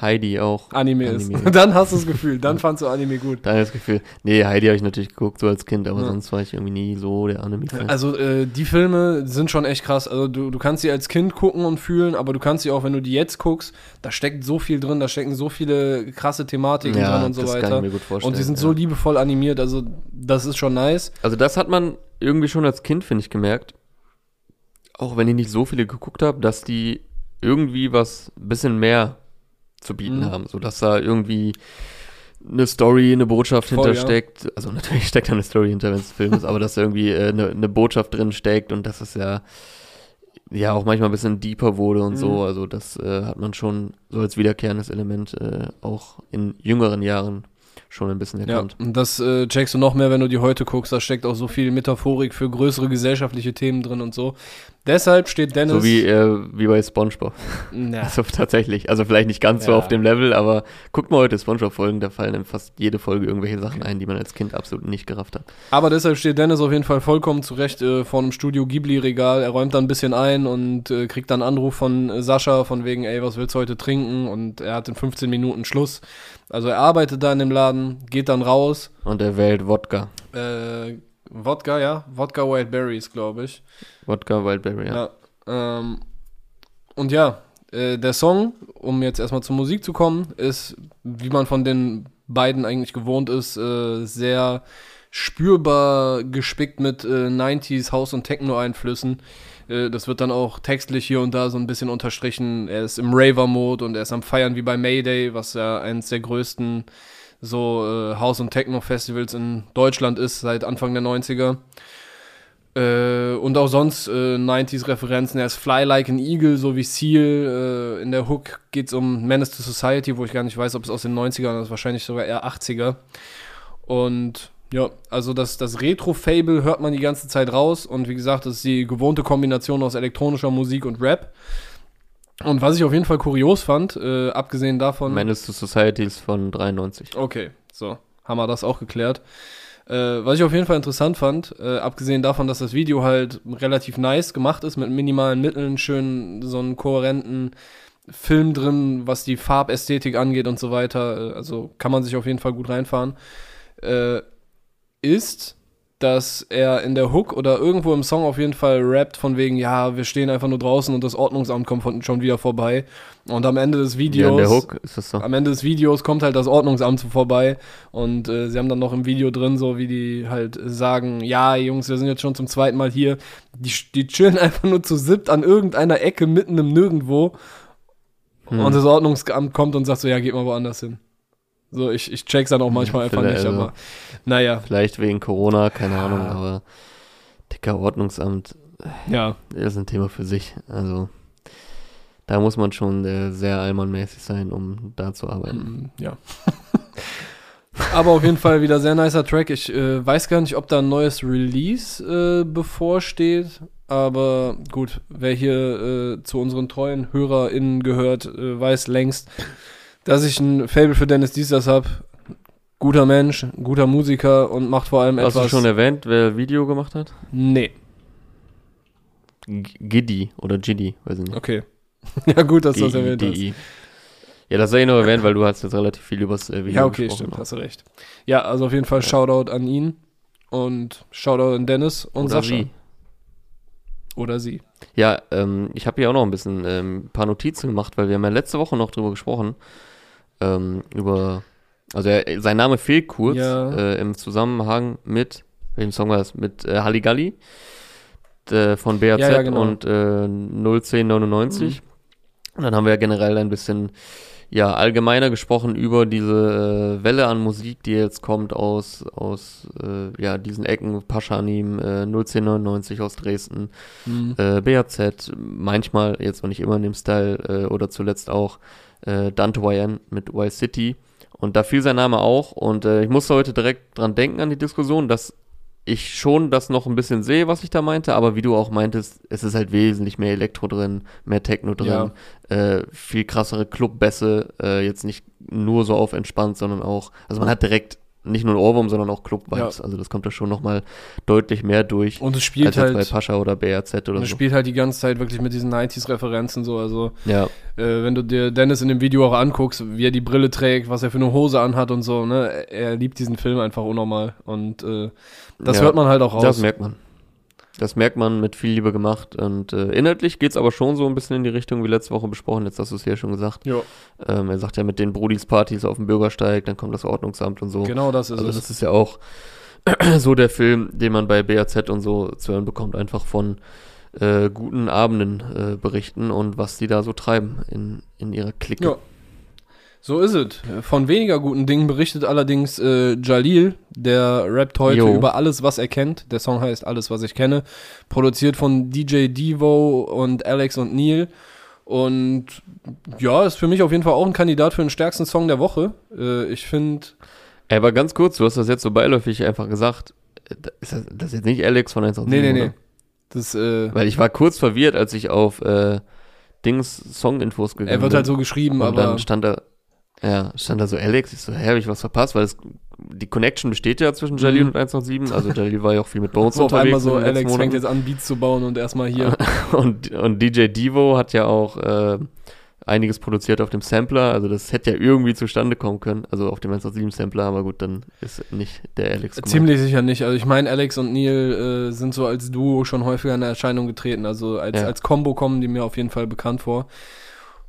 Heidi auch Anime, ist. Anime ist. <laughs> Dann hast du das Gefühl, dann fandst du Anime gut. Da das Gefühl, nee, Heidi habe ich natürlich geguckt, so als Kind, aber Ja. sonst war ich irgendwie nie so der Anime-Fan. Also äh, die Filme sind schon echt krass. Also du, du kannst sie als Kind gucken und fühlen, aber du kannst sie auch, wenn du die jetzt guckst, da steckt so viel drin, da stecken so viele krasse Thematiken ja, drin und so das kann weiter. ich mir gut vorstellen. Und die sind ja. so liebevoll animiert, also das ist schon nice. Also das hat man irgendwie schon als Kind, finde ich, gemerkt. Auch wenn ich nicht so viele geguckt habe, dass die irgendwie was ein bisschen mehr zu bieten Mhm. haben. So dass da irgendwie eine Story, eine Botschaft Voll, hintersteckt. Also natürlich <laughs> steckt da eine Story hinter, wenn es ein Film ist, aber dass da irgendwie äh, eine, eine Botschaft drin steckt und dass es ja ja auch manchmal ein bisschen deeper wurde und Mhm. so. Also das äh, hat man schon so als wiederkehrendes Element äh, auch in jüngeren Jahren schon ein bisschen Ja, erkannt. und das äh, checkst du noch mehr, wenn du die heute guckst. Da steckt auch so viel Metaphorik für größere gesellschaftliche Themen drin und so. Deshalb steht Dennis. So wie, äh, wie bei SpongeBob. ja, <laughs> Also tatsächlich. Also vielleicht nicht ganz so Ja. auf dem Level, aber guckt mal heute Spongebob-Folgen, da fallen in fast jede Folge irgendwelche Sachen ein, die man als Kind absolut nicht gerafft hat. Aber deshalb steht Dennis auf jeden Fall vollkommen zurecht äh, vor einem Studio Ghibli-Regal. Er räumt dann ein bisschen ein und äh, kriegt dann einen Anruf von äh, Sascha von wegen, ey, was willst du heute trinken? Und er hat in 15 Minuten Schluss. Also er arbeitet da in dem Laden, geht dann raus. Und er wählt Wodka. Äh, Wodka, ja. Wodka White Berries, glaube ich. Wodka Wildberry, ja. Ja. ähm, und ja, äh, der Song, um jetzt erstmal zur Musik zu kommen, ist, wie man von den beiden eigentlich gewohnt ist, äh, sehr spürbar gespickt mit äh, 90s House- und Techno-Einflüssen. Äh, das wird dann auch textlich hier und da so ein bisschen unterstrichen. Er ist im Raver-Mode und er ist am Feiern wie bei Mayday, was ja eines der größten so äh, House- und Techno-Festivals in Deutschland ist seit Anfang der 90er. Äh, und auch sonst äh, 90s-Referenzen. Er ist Fly Like an Eagle, so wie Seal. Äh, in der Hook geht es um Menace to Society, wo ich gar nicht weiß, ob es aus den 90ern ist, wahrscheinlich sogar eher 80er. Und ja, also das, das Retro-Fable hört man die ganze Zeit raus. Und wie gesagt, das ist die gewohnte Kombination aus elektronischer Musik und Rap. Und was ich auf jeden Fall kurios fand, äh, abgesehen davon. Menace to Society ist von 93. Okay, so, haben wir das auch geklärt. Äh, was ich auf jeden Fall interessant fand, äh, abgesehen davon, dass das Video halt relativ nice gemacht ist, mit minimalen Mitteln, schön so einen kohärenten Film drin, was die Farbästhetik angeht und so weiter, äh, also kann man sich auf jeden Fall gut reinfahren, äh, ist, dass er in der Hook oder irgendwo im Song auf jeden Fall rappt von wegen, ja, wir stehen einfach nur draußen und das Ordnungsamt kommt von, schon wieder vorbei. Und am Ende des Ja, Videos in der Hook ist das so. am Ende des Videos kommt halt das Ordnungsamt vorbei und äh, sie haben dann noch im Video drin, so wie die halt sagen, ja, Jungs, wir sind jetzt schon zum zweiten Mal hier. Die, die chillen <laughs> einfach nur zu siebt an irgendeiner Ecke mitten im Nirgendwo Hm. und das Ordnungsamt kommt und sagt so, ja, geht mal woanders hin. So, ich, ich check's dann auch manchmal einfach Vielleicht, nicht, also- aber naja, Vielleicht wegen Corona, keine Ja. Ahnung, aber dicker Ordnungsamt ja. ist ein Thema für sich. Also da muss man schon äh, sehr allmannmäßig sein, um da zu arbeiten. Mm, Ja. <laughs> Aber auf jeden Fall wieder sehr nicer Track. Ich äh, weiß gar nicht, ob da ein neues Release äh, bevorsteht. Aber gut, wer hier äh, zu unseren treuen HörerInnen gehört, äh, weiß längst, dass ich ein Fable für Dennis Diesers habe. Guter Mensch, guter Musiker und macht vor allem Hast du etwas. schon erwähnt, wer Video gemacht hat? nee, Giddy oder Giddy, weiß ich nicht. okay. <laughs> ja, gut, dass du das erwähnt hast. Ja, das sei ich noch erwähnt, weil du hast jetzt relativ viel über das äh, Video Ja, okay, stimmt, hast du recht. Ja, also auf jeden Fall Shoutout an ihn und Shoutout an Dennis und Oder Sascha. sie. Oder sie. Ja, ähm, ich habe hier auch noch ein bisschen ähm, ein paar Notizen gemacht, weil wir haben ja letzte Woche noch drüber gesprochen. Ähm, über, also er, sein Name fehlt kurz Ja. äh, im Zusammenhang mit, welchem Song war das? Mit äh, Halligalli äh, von BAZ Ja, ja, genau. und äh, 01099. Und dann haben wir ja generell ein bisschen ja, allgemeiner gesprochen über diese äh, Welle an Musik, die jetzt kommt aus, aus äh, ja, diesen Ecken, Paschanim, äh, 01099 aus Dresden, Mhm. äh, BAZ, manchmal, jetzt noch nicht immer in dem Style, äh, oder zuletzt auch äh, Dante YN mit Y City. Und da fiel sein Name auch. Und äh, ich musste heute direkt dran denken an die Diskussion, dass ich schon das noch ein bisschen sehe, was ich da meinte, aber wie du auch meintest, es ist halt wesentlich mehr Elektro drin, mehr Techno drin, ja. äh, viel krassere Clubbässe, äh, jetzt nicht nur so auf entspannt, sondern auch, also man hat direkt nicht nur ein Ohrwurm, sondern auch Club-Vibes. Ja. Also das kommt da schon nochmal deutlich mehr durch. Und es spielt als halt bei Pascha oder BRZ oder so. Es spielt halt die ganze Zeit wirklich mit diesen 90s-Referenzen so. Also ja. äh, wenn du dir Dennis in dem Video auch anguckst, wie er die Brille trägt, was er für eine Hose anhat und so, ne, er liebt diesen Film einfach unnormal. Und äh, das ja, hört man halt auch raus. Das merkt man. Das merkt man mit viel Liebe gemacht. Und äh, inhaltlich geht es aber schon so ein bisschen in die Richtung wie letzte Woche besprochen. Jetzt hast du es hier schon gesagt. Ja. Ähm, er sagt ja mit den Brudis-Partys auf dem Bürgersteig, dann kommt das Ordnungsamt und so. Genau das ist also es. Das ist ja auch <clears throat> so der Film, den man bei BAZ und so zu hören bekommt, einfach von äh, guten Abenden äh, berichten und was die da so treiben in, in ihrer Clique. Ja. So ist es. Von weniger guten Dingen berichtet allerdings äh, Jalil, der rappt heute jo. über alles, was er kennt. Der Song heißt Alles, was ich kenne. Produziert von DJ Devo und Alex und Neil. Und ja, ist für mich auf jeden Fall auch ein Kandidat für den stärksten Song der Woche. Äh, ich finde. Ey, aber ganz kurz, du hast das jetzt so beiläufig einfach gesagt. Ist das, das ist jetzt nicht Alex von 1 auf Nee, nee, nee. Das, äh, Weil ich war kurz verwirrt, als ich auf äh, Dings Song-Infos gegangen bin. Er wird halt so geschrieben, und aber. dann stand da ja, stand da so Alex, ich so, hä, hab ich was verpasst? Weil es, die Connection besteht ja zwischen Jalil mhm. und 187, also Jalil war ja auch viel mit Bones <laughs> so unterwegs. Auf einmal so, Alex fängt jetzt an, Beats zu bauen und erstmal hier. <laughs> und, und DJ Devo hat ja auch äh, einiges produziert auf dem Sampler, also das hätte ja irgendwie zustande kommen können, also auf dem 187 Sampler, aber gut, dann ist nicht der Alex gemeint. Ziemlich sicher nicht, also ich meine, Alex und Neil äh, sind so als Duo schon häufiger in Erscheinung getreten, also als, ja. als Combo kommen die mir auf jeden Fall bekannt vor.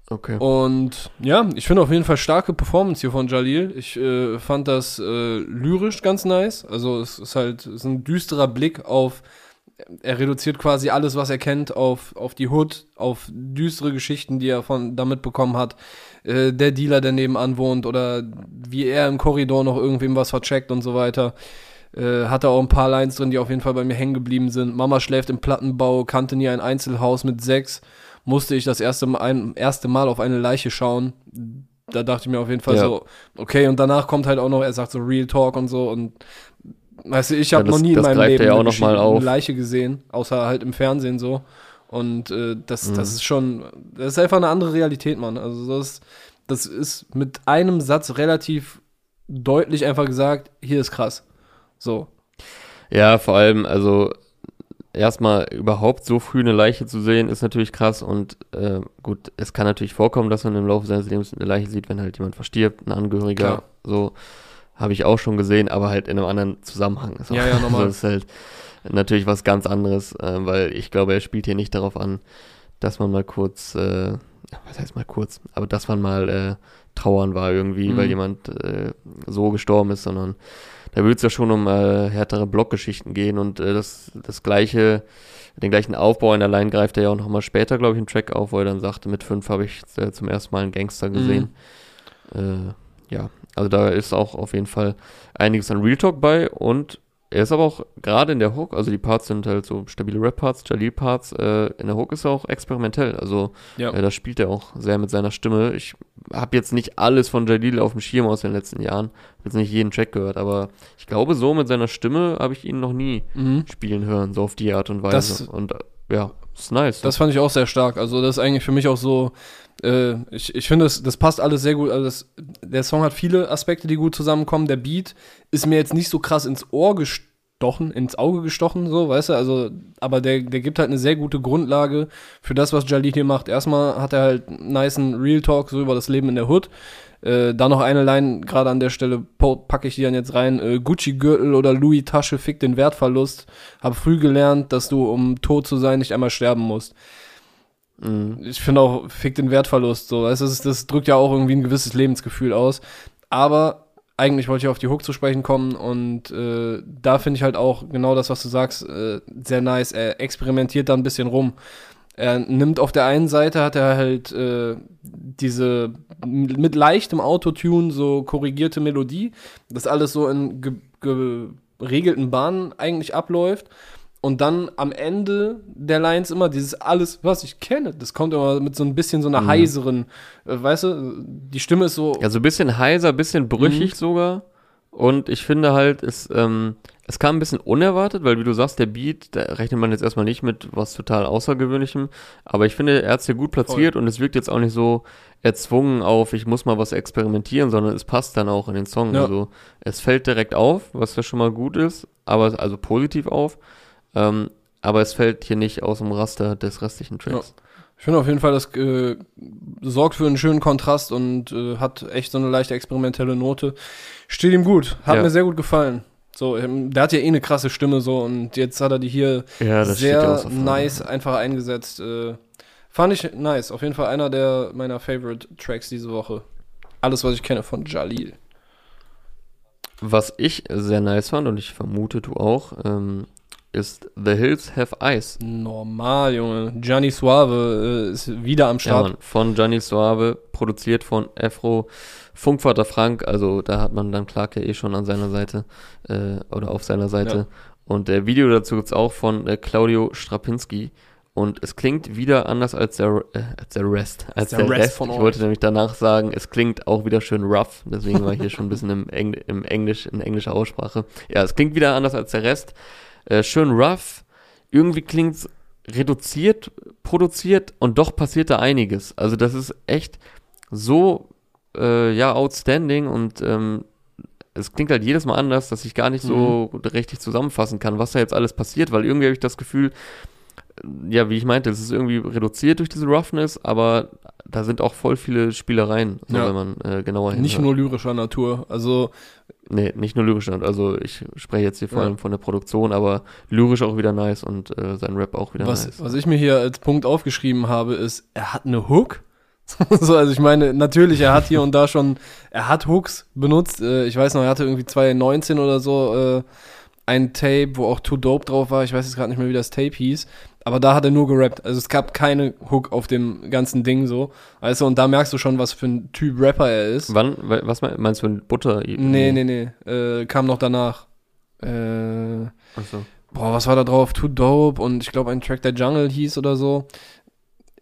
Okay. Und ja, ich finde auf jeden Fall starke Performance hier von Jalil. Ich äh, fand das äh, lyrisch ganz nice. Also es ist halt es ist ein düsterer Blick auf, er reduziert quasi alles, was er kennt, auf, auf die Hood, auf düstere Geschichten, die er von damit bekommen hat. Äh, der Dealer, der nebenan wohnt oder wie er im Korridor noch irgendwem was vercheckt und so weiter. Äh, hatte auch ein paar Lines drin, die auf jeden Fall bei mir hängen geblieben sind. Mama schläft im Plattenbau, kannte nie ein Einzelhaus mit sechs musste ich das erste Mal, ein, erste Mal auf eine Leiche schauen. Da dachte ich mir auf jeden Fall ja. so, okay, und danach kommt halt auch noch, er sagt so Real Talk und so und weißt du, ich habe ja, noch nie in meinem Leben ja eine, Leiche gesehen, außer halt im Fernsehen so. Und äh, das, mhm. das ist schon, das ist einfach eine andere Realität, Mann. Also das, das ist mit einem Satz relativ deutlich einfach gesagt, hier ist krass. So. Ja, vor allem, also erstmal überhaupt so früh eine Leiche zu sehen, ist natürlich krass und äh, gut, es kann natürlich vorkommen, dass man im Laufe seines Lebens eine Leiche sieht, wenn halt jemand verstirbt, ein Angehöriger, Klar. so habe ich auch schon gesehen, aber halt in einem anderen Zusammenhang. So, ja, ja, normal. <laughs> das ist halt natürlich was ganz anderes, äh, weil ich glaube, er spielt hier nicht darauf an, dass man mal kurz, äh, was heißt mal kurz, aber dass man mal äh, trauern war irgendwie, mhm. weil jemand äh, so gestorben ist, sondern da würde es ja schon um äh, härtere Blockgeschichten gehen und äh, das, das gleiche, den gleichen Aufbau in der Line greift er ja auch nochmal später, glaube ich, im Track auf, wo er dann sagte, mit fünf habe ich äh, zum ersten Mal einen Gangster gesehen. Mhm. Äh, ja, also da ist auch auf jeden Fall einiges an Real Talk bei und er ist aber auch gerade in der Hook, also die Parts sind halt so stabile Rap-Parts, Jalil-Parts, äh, in der Hook ist er auch experimentell, also ja. äh, da spielt er auch sehr mit seiner Stimme. Ich habe jetzt nicht alles von Jalil auf dem Schirm aus den letzten Jahren, habe jetzt nicht jeden Track gehört, aber ich glaube, so mit seiner Stimme habe ich ihn noch nie mhm. spielen hören, so auf die Art und Weise. Das, und äh, ja, ist nice. Das fand ich auch sehr stark. Also das ist eigentlich für mich auch so, äh, ich, ich finde, das, das passt alles sehr gut. Also das, der Song hat viele Aspekte, die gut zusammenkommen. Der Beat ist mir jetzt nicht so krass ins Ohr gestochen, ins Auge gestochen, so, weißt du, also, aber der, der gibt halt eine sehr gute Grundlage für das, was Jalil hier macht. Erstmal hat er halt einen nice Real Talk so über das Leben in der Hood. Äh, da noch eine Line, gerade an der Stelle packe ich die dann jetzt rein. Äh, Gucci-Gürtel oder Louis-Tasche fick den Wertverlust. Hab früh gelernt, dass du, um tot zu sein, nicht einmal sterben musst. Mhm. Ich finde auch, fick den Wertverlust. So. Das, ist, das drückt ja auch irgendwie ein gewisses Lebensgefühl aus. Aber eigentlich wollte ich auf die Hook zu sprechen kommen und äh, da finde ich halt auch genau das, was du sagst, äh, sehr nice. Er experimentiert da ein bisschen rum. Er nimmt auf der einen Seite, hat er halt äh, diese mit leichtem Autotune so korrigierte Melodie, das alles so in geregelten Bahnen eigentlich abläuft. Und dann am Ende der Lines immer dieses alles, was ich kenne. Das kommt immer mit so ein bisschen so einer mhm. heiseren, äh, weißt du, die Stimme ist so. Ja, so ein bisschen heiser, bisschen brüchig mhm. sogar. Und ich finde halt, es, ähm, es kam ein bisschen unerwartet, weil wie du sagst, der Beat, da rechnet man jetzt erstmal nicht mit was total Außergewöhnlichem. Aber ich finde, er hat es hier gut platziert Voll. und es wirkt jetzt auch nicht so erzwungen auf, ich muss mal was experimentieren, sondern es passt dann auch in den Song. Ja. Also es fällt direkt auf, was ja schon mal gut ist, aber also positiv auf. Ähm, aber es fällt hier nicht aus dem Raster des restlichen Tracks. Ja. Ich finde auf jeden Fall, das äh, sorgt für einen schönen Kontrast und äh, hat echt so eine leichte experimentelle Note. Steht ihm gut, hat ja. mir sehr gut gefallen. So, ähm, der hat ja eh eine krasse Stimme so und jetzt hat er die hier ja, sehr nice einfach eingesetzt. Äh, fand ich nice. Auf jeden Fall einer der meiner Favorite Tracks diese Woche. Alles, was ich kenne von Jalil. Was ich sehr nice fand und ich vermute du auch, ähm, ist The Hills Have Eyes. Normal, Junge. Gianni Suave äh, ist wieder am Start. Ja, Mann, von Gianni Suave, produziert von Afro Funkvater Frank. Also da hat man dann Clark ja eh schon an seiner Seite äh, oder auf seiner Seite. Ja. Und der Video dazu gibt es auch von äh, Claudio Strapinski. Und es klingt wieder anders als der, äh, als der Rest. Als der, der Rest, Rest. von Ich wollte nämlich danach sagen, es klingt auch wieder schön rough. Deswegen war ich hier schon ein bisschen im, Engl im Englisch, in englischer Aussprache. Ja, es klingt wieder anders als der Rest. Äh, schön rough. Irgendwie klingt's reduziert, produziert und doch passiert da einiges. Also das ist echt so, äh, ja, outstanding und ähm, es klingt halt jedes Mal anders, dass ich gar nicht so mhm. richtig zusammenfassen kann, was da jetzt alles passiert, weil irgendwie habe ich das Gefühl, ja, wie ich meinte, es ist irgendwie reduziert durch diese Roughness, aber da sind auch voll viele Spielereien, so ja. wenn man äh, genauer hinhört. Nicht nur lyrischer Natur, also Nee, nicht nur lyrischer, also ich spreche jetzt hier vor allem von der Produktion, aber lyrisch auch wieder nice und äh, sein Rap auch wieder was, nice. Was ich mir hier als Punkt aufgeschrieben habe, ist, er hat eine Hook. <laughs> so, also ich meine, natürlich, er hat hier und da schon, er hat Hooks benutzt. Äh, ich weiß noch, er hatte irgendwie 2019 oder so äh, ein Tape, wo auch Too Dope drauf war. Ich weiß jetzt gerade nicht mehr, wie das Tape hieß. Aber da hat er nur gerappt. Also es gab keine Hook auf dem ganzen Ding so. Weißt du, und da merkst du schon, was für ein Typ Rapper er ist. Wann, was meinst du, Butter? Nee, nee, nee. Äh, kam noch danach. Äh, so. Boah, was war da drauf? Too Dope und ich glaube ein Track der Jungle hieß oder so.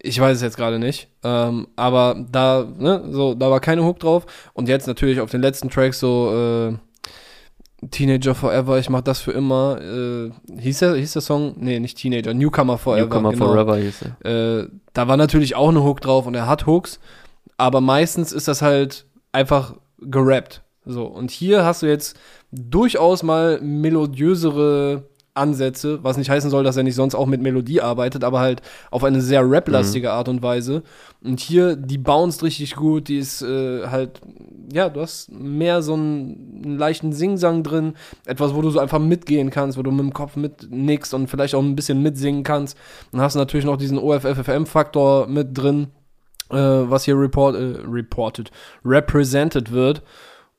Ich weiß es jetzt gerade nicht. Ähm, aber da, ne, so, da war keine Hook drauf. Und jetzt natürlich auf den letzten Tracks so, äh, Teenager Forever, ich mach das für immer. Äh, hieß, der, hieß der Song? Nee, nicht Teenager, Newcomer Forever. Newcomer genau. Forever hieß er. Äh, da war natürlich auch eine Hook drauf und er hat Hooks, aber meistens ist das halt einfach gerappt. So, und hier hast du jetzt durchaus mal melodiösere Ansätze, was nicht heißen soll, dass er nicht sonst auch mit Melodie arbeitet, aber halt auf eine sehr rap-lastige mhm. Art und Weise. Und hier, die bounced richtig gut, die ist äh, halt, ja, du hast mehr so einen, einen, leichten Singsang drin, etwas, wo du so einfach mitgehen kannst, wo du mit dem Kopf mitnickst und vielleicht auch ein bisschen mitsingen kannst. Dann hast du natürlich noch diesen OFFFM-Faktor mit drin, äh, was hier report, äh, reported, represented wird.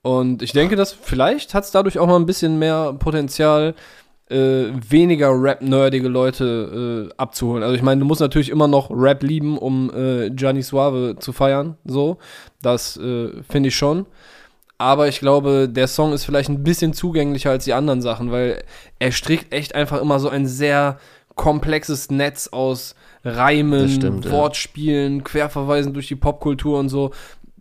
Und ich denke, dass vielleicht hat es dadurch auch mal ein bisschen mehr Potenzial, äh, weniger Rap-nerdige Leute äh, abzuholen. Also ich meine, du musst natürlich immer noch Rap lieben, um äh, Gianni Suave zu feiern. So, das äh, finde ich schon. Aber ich glaube, der Song ist vielleicht ein bisschen zugänglicher als die anderen Sachen, weil er strickt echt einfach immer so ein sehr komplexes Netz aus Reimen, stimmt, Wortspielen, ja. Querverweisen durch die Popkultur und so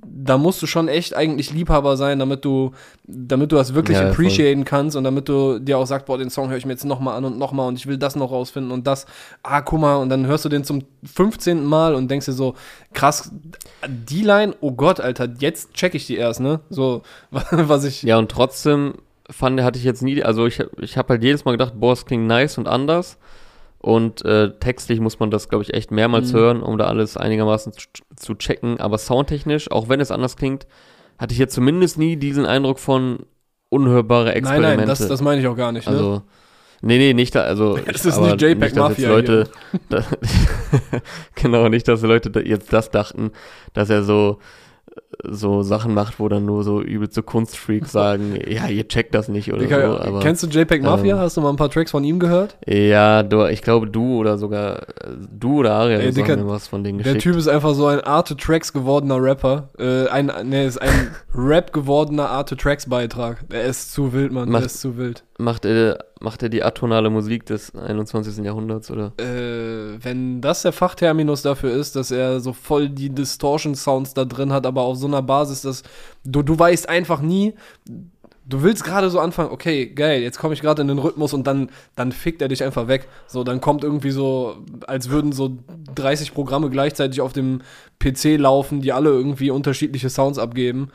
da musst du schon echt eigentlich Liebhaber sein, damit du, damit du das wirklich ja, appreciaten voll. kannst und damit du dir auch sagst, boah, den Song höre ich mir jetzt nochmal an und nochmal und ich will das noch rausfinden und das, ah, guck mal, und dann hörst du den zum 15. Mal und denkst dir so, krass, die Line, oh Gott, Alter, jetzt check ich die erst, ne? So, <laughs> was ich. Ja, und trotzdem fand, hatte ich jetzt nie, also ich, ich habe halt jedes Mal gedacht, boah, es klingt nice und anders. Und äh, textlich muss man das, glaube ich, echt mehrmals mhm. hören, um da alles einigermaßen zu, zu, checken. Aber soundtechnisch, auch wenn es anders klingt, hatte ich jetzt zumindest nie diesen Eindruck von unhörbare Experimente. Nein, nein, das, das meine ich auch gar nicht. Ne? Also, nee, nee, nicht da, also. <laughs> Es ist nicht JPEG Mafia. Leute, <laughs> da, <laughs> genau, nicht, dass Leute jetzt das dachten, dass er so so Sachen macht, wo dann nur so übelste Kunstfreaks <laughs> sagen, ja, ihr checkt das nicht oder Digga, so. Aber, kennst du JPEG Mafia? Ähm, Hast du mal ein paar Tracks von ihm gehört? Ja, du, ich glaube du oder sogar du oder Aria Ey, Digga, mir was von denen geschickt. Der Typ ist einfach so ein Art Tracks gewordener Rapper. Äh, ein, ne, ist ein <laughs> Rap gewordener Art Tracks Beitrag. Er ist zu wild, Mann. Macht, er ist zu wild. Macht er, macht er die atonale Musik des 21. Jahrhunderts, oder? Äh, wenn das der Fachterminus dafür ist, dass er so voll die Distortion-Sounds da drin hat, aber auf so einer Basis, dass du, du weißt einfach nie, du willst gerade so anfangen, okay, geil, jetzt komme ich gerade in den Rhythmus und dann, dann fickt er dich einfach weg. So, dann kommt irgendwie so, als würden so 30 Programme gleichzeitig auf dem PC laufen, die alle irgendwie unterschiedliche Sounds abgeben.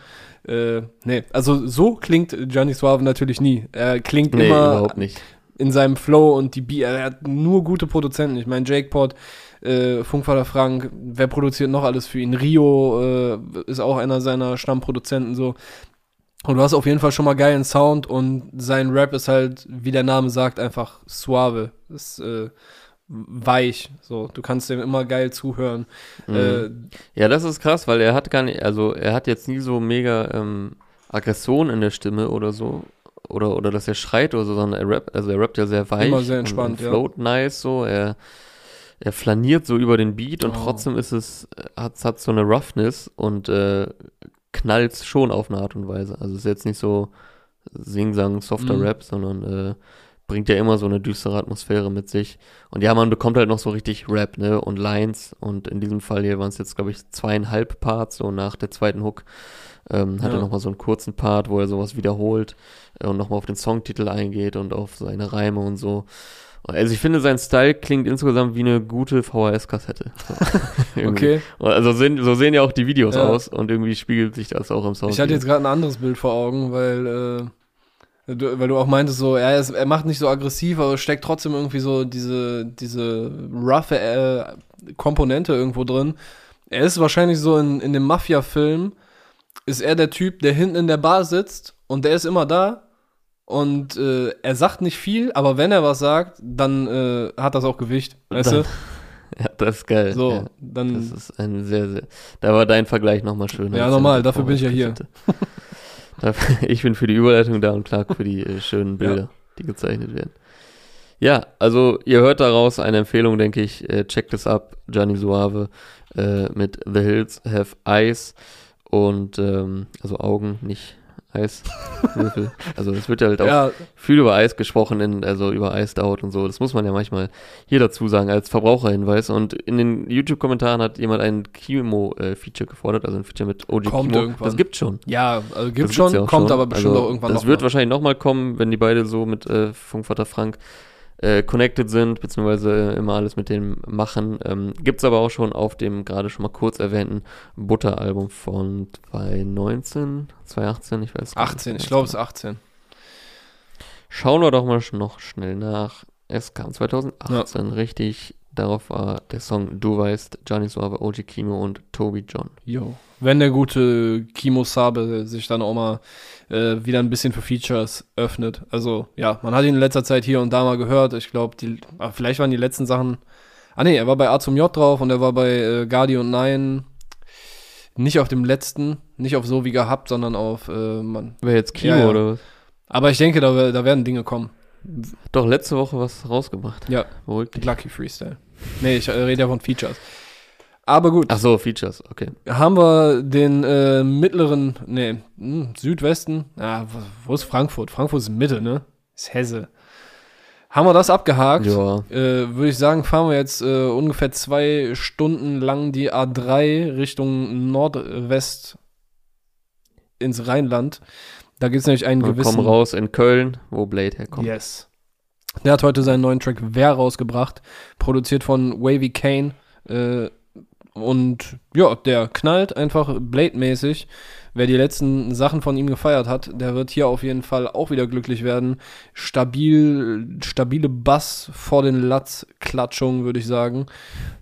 Äh, nee, also so klingt Gianni Suave natürlich nie. Er klingt Nee, immer überhaupt nicht. in seinem Flow und die Beat, er hat nur gute Produzenten. Ich meine, Jake Pot, äh, Funkvater Frank, wer produziert noch alles für ihn? Rio äh, ist auch einer seiner Stammproduzenten so. Und du hast auf jeden Fall schon mal geilen Sound und sein Rap ist halt, wie der Name sagt, einfach suave. Ist äh, weich. So, du kannst dem immer geil zuhören. Äh, Ja, das ist krass, weil er hat gar nicht, also er hat jetzt nie so mega ähm, Aggression in der Stimme oder so. Oder, oder dass er schreit oder so, sondern er rappt, also er rappt ja sehr weich. Immer sehr und- entspannt, und ja. float nice so. Er, er flaniert so über den Beat und Oh. trotzdem ist es, hat, hat so eine Roughness und äh, knallt schon auf eine Art und Weise. Also es ist jetzt nicht so Sing-Sang, softer Mhm. Rap, sondern äh, bringt ja immer so eine düstere Atmosphäre mit sich. Und ja, man bekommt halt noch so richtig Rap, ne, und Lines. Und in diesem Fall hier waren es jetzt, glaube ich, zweieinhalb Parts, so nach der zweiten Hook. Ähm, hat Ja. er nochmal so einen kurzen Part, wo er sowas wiederholt äh, und nochmal auf den Songtitel eingeht und auf seine Reime und so. Also ich finde, sein Style klingt insgesamt wie eine gute VHS-Kassette. <laughs> Okay. Also sehen, so sehen ja auch die Videos Ja. aus und irgendwie spiegelt sich das auch im Sound. Ich hatte jetzt gerade ein anderes Bild vor Augen, weil, äh, du, weil du auch meintest, so, er, ist, er macht nicht so aggressiv, aber steckt trotzdem irgendwie so diese, diese roughe äh, Komponente irgendwo drin. Er ist wahrscheinlich so in, in dem Mafia-Film, ist er der Typ, der hinten in der Bar sitzt und der ist immer da und äh, er sagt nicht viel, aber wenn er was sagt, dann äh, hat das auch Gewicht, weißt Dann- du? <laughs> Ja, das ist geil. So, ja. dann Das ist ein sehr, sehr. Da war dein Vergleich nochmal schön. Ja, normal, dafür bin ich ja hier. <laughs> <laughs> Ich bin für die Überleitung da und Clark für die äh, schönen Bilder, die gezeichnet werden. Ja, also ihr hört daraus eine Empfehlung, denke ich. Äh, checkt es ab. Gianni Suave äh, mit The Hills Have Eyes und ähm, also Augen, nicht Eis. Würfel. also es wird ja halt auch ja, viel über Eis gesprochen, in, also über Eisdauert und so. Das muss man ja manchmal hier dazu sagen als Verbraucherhinweis. Und in den YouTube-Kommentaren hat jemand ein Kimo-Feature gefordert, also ein Feature mit OG Kommt Kimo. irgendwann. Das gibt schon. ja, also gibt Das schon, ja kommt schon. aber bestimmt also, auch irgendwann Das noch wird mal. wahrscheinlich nochmal kommen, wenn die beide so mit äh, Funkvater Frank äh, connected sind, beziehungsweise immer alles mit dem machen. Ähm, gibt's aber auch schon auf dem gerade schon mal kurz erwähnten Butter-Album von 2019, 2018, ich weiß gar nicht 18, mehr. ich glaube es ist 18. Schauen wir doch mal noch schnell nach. Es kam 2018, richtig. Darauf war der Song Du weißt, Gianni Suave, OG Kimo und Toby John. Jo. Wenn der gute Kimo Sabe sich dann auch mal äh, wieder ein bisschen für Features öffnet. Also, ja, man hat ihn in letzter Zeit hier und da mal gehört. Ich glaube, die, ah, vielleicht waren die letzten Sachen. Ah, nee, er war bei A zum J drauf und er war bei äh, Guardi und Nein. Nicht auf dem letzten, nicht auf so wie gehabt, sondern auf, äh, Mann. Wer jetzt Kimo Ja, ja. oder was? Aber ich denke, da, da werden Dinge kommen. Doch letzte Woche was rausgebracht. Ja. Lucky Freestyle. Nee, ich äh, rede ja von Features. Aber gut. Ach so, Features, okay. haben wir den äh, mittleren, nee, hm, Südwesten. Ah, wo, ist Frankfurt? Frankfurt ist Mitte, ne? Ist Hesse. Haben wir das abgehakt? Ja. Äh, Würde ich sagen, fahren wir jetzt äh, ungefähr zwei Stunden lang die A3 Richtung Nordwest ins Rheinland. Da gibt es nämlich einen Wir gewissen. kommen raus in Köln, wo Blade herkommt. Yes. Der hat heute seinen neuen Track Wer rausgebracht, produziert von Wavy Kane. Äh, und ja, der knallt einfach Blade-mäßig. Wer die letzten Sachen von ihm gefeiert hat, der wird hier auf jeden Fall auch wieder glücklich werden. Stabil, stabile Bass vor den Latz-Klatschungen, würde ich sagen.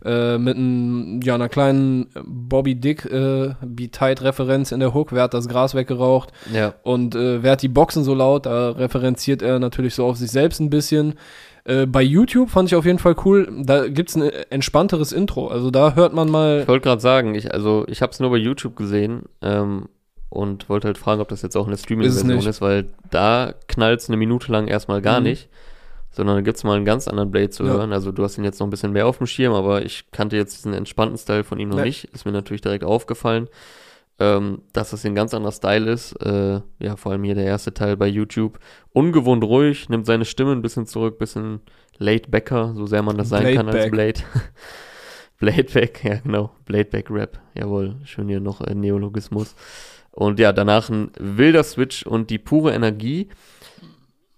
Äh, mit einem, ja, einer kleinen Bobby Dick äh, Be-Tight-Referenz in der Hook. Wer hat das Gras weggeraucht? Ja. Und äh, wer hat die Boxen so laut? Da referenziert er natürlich so auf sich selbst ein bisschen. Äh, bei YouTube fand ich auf jeden Fall cool. Da gibt's ein äh, entspannteres Intro. Also da hört man Ich mal. wollte gerade sagen, ich, also ich habe es nur bei YouTube gesehen ähm, und wollte halt fragen, ob das jetzt auch eine es Streaming-Version ist, weil da knallt es eine Minute lang erstmal gar Mhm. nicht, sondern da gibt es mal einen ganz anderen Blade zu Ja. hören. Also du hast ihn jetzt noch ein bisschen mehr auf dem Schirm, aber ich kannte jetzt diesen entspannten Style von ihm noch Nee. nicht. Ist mir natürlich direkt aufgefallen, ähm, dass das ein ganz anderer Style ist. Äh, ja, vor allem hier der erste Teil bei YouTube. Ungewohnt ruhig, nimmt seine Stimme ein bisschen zurück, bisschen laid backer, so sehr man das sein kann als. Blade. <laughs> Bladeback, ja genau. Bladeback Rap, jawohl, schön hier noch äh, Neologismus. Und ja, danach ein wilder Switch und die pure Energie.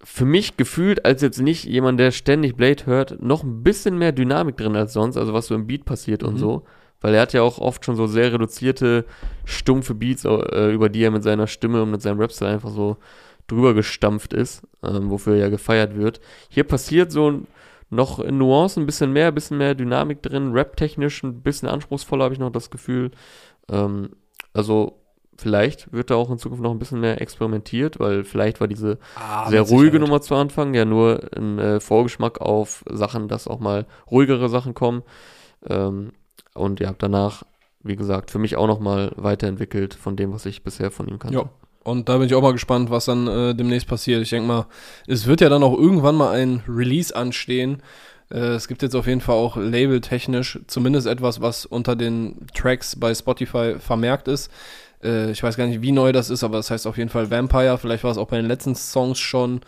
Für mich gefühlt als jetzt nicht jemand, der ständig Blade hört, noch ein bisschen mehr Dynamik drin als sonst, also was so im Beat passiert und Mhm. so. Weil er hat ja auch oft schon so sehr reduzierte, stumpfe Beats, äh, über die er mit seiner Stimme und mit seinem Rap-Style einfach so drüber gestampft ist, ähm, wofür er ja gefeiert wird. Hier passiert so noch in Nuancen ein bisschen mehr, ein bisschen mehr Dynamik drin, rap-technisch ein bisschen anspruchsvoller, habe ich noch das Gefühl. Ähm, also vielleicht wird da auch in Zukunft noch ein bisschen mehr experimentiert, weil vielleicht war diese Ah, sehr ruhige Sicherheit. Nummer zu Anfang ja nur ein äh, Vorgeschmack auf Sachen, dass auch mal ruhigere Sachen kommen. Ähm, und ja, danach, wie gesagt, für mich auch noch mal weiterentwickelt von dem, was ich bisher von ihm kannte. Ja. Und da bin ich auch mal gespannt, was dann äh, demnächst passiert. Ich denke mal, es wird ja dann auch irgendwann mal ein Release anstehen. Äh, es gibt jetzt auf jeden Fall auch labeltechnisch zumindest etwas, was unter den Tracks bei Spotify vermerkt ist. Äh, ich weiß gar nicht, wie neu das ist, aber das heißt auf jeden Fall Vampire. Vielleicht war es auch bei den letzten Songs schon.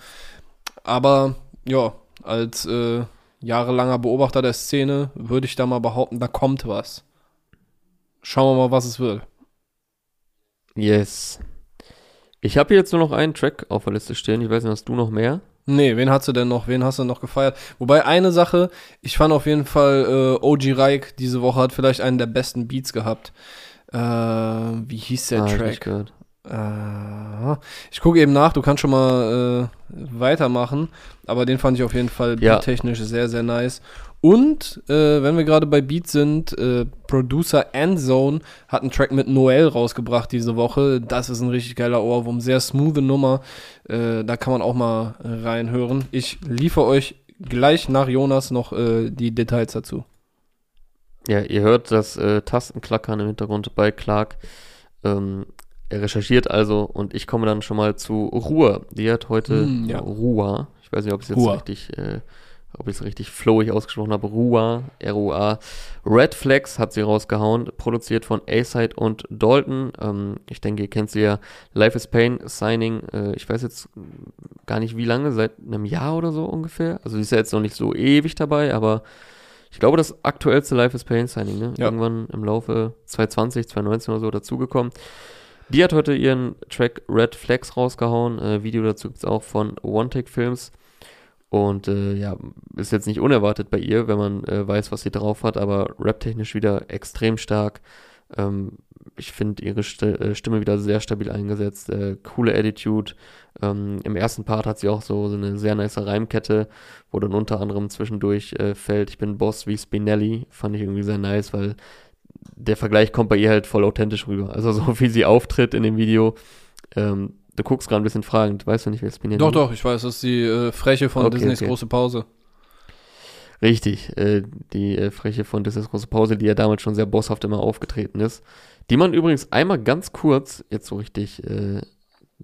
Aber ja, als äh, jahrelanger Beobachter der Szene würde ich da mal behaupten, da kommt was. Schauen wir mal, was es wird. Yes. Ich habe hier jetzt nur noch einen Track auf der Liste stehen. Ich weiß nicht, hast du noch mehr? Nee, wen hast du denn noch? Wen hast du noch gefeiert? Wobei eine Sache, ich fand auf jeden Fall, äh, OG Reich diese Woche hat vielleicht einen der besten Beats gehabt. Äh, wie hieß der Ah, Track? Ich gucke eben nach, du kannst schon mal äh, weitermachen, aber den fand ich auf jeden Fall Ja. beattechnisch sehr, sehr nice. Und äh, wenn wir gerade bei Beats sind, äh, Producer Endzone hat einen Track mit Noel rausgebracht diese Woche. Das ist ein richtig geiler Ohrwurm, sehr smooth Nummer. Äh, da kann man auch mal reinhören. Ich liefere euch gleich nach Jonas noch äh, die Details dazu. Ja, ihr hört das äh, Tastenklackern im Hintergrund bei Clark. Ähm, recherchiert also und ich komme dann schon mal zu Ruhr. Die hat heute Mm, ja. Ruhr. Ich weiß nicht, ob ich es jetzt Ruhr. richtig, äh, ob ich es richtig flowig ausgesprochen habe. Ruhr, R-U-A. Red Flags hat sie rausgehauen, produziert von A-Side und Dalton. Ähm, ich denke, ihr kennt sie ja. Life is Pain, Signing. Äh, ich weiß jetzt gar nicht wie lange, seit einem Jahr oder so ungefähr. Also sie ist ja jetzt noch nicht so ewig dabei, aber ich glaube, das aktuellste Life is Pain Signing, ne? Ja. Irgendwann im Laufe 2020, 2019 oder so dazugekommen. Die hat heute ihren Track Red Flags rausgehauen. Äh, Video dazu gibt es auch von One Take Films. Und äh, ja, ist jetzt nicht unerwartet bei ihr, wenn man äh, weiß, was sie drauf hat, aber raptechnisch wieder extrem stark. Ähm, ich finde ihre Sti äh, Stimme wieder sehr stabil eingesetzt. Äh, coole Attitude. Ähm, Im ersten Part hat sie auch so, so eine sehr nice Reimkette, wo dann unter anderem zwischendurch äh, fällt, ich bin Boss wie Spinelli. Fand ich irgendwie sehr nice, weil der Vergleich kommt bei ihr halt voll authentisch rüber. Also so <laughs> wie sie auftritt in dem Video. Ähm, du guckst gerade ein bisschen fragend. Weißt du nicht, wer Spinelli Doch, doch, ich weiß, das ist die äh, Freche von Okay, Disneys okay. große Pause. Richtig, äh, die äh, Freche von Disneys große Pause, die ja damals schon sehr bosshaft immer aufgetreten ist. Die man übrigens einmal ganz kurz, jetzt so richtig äh,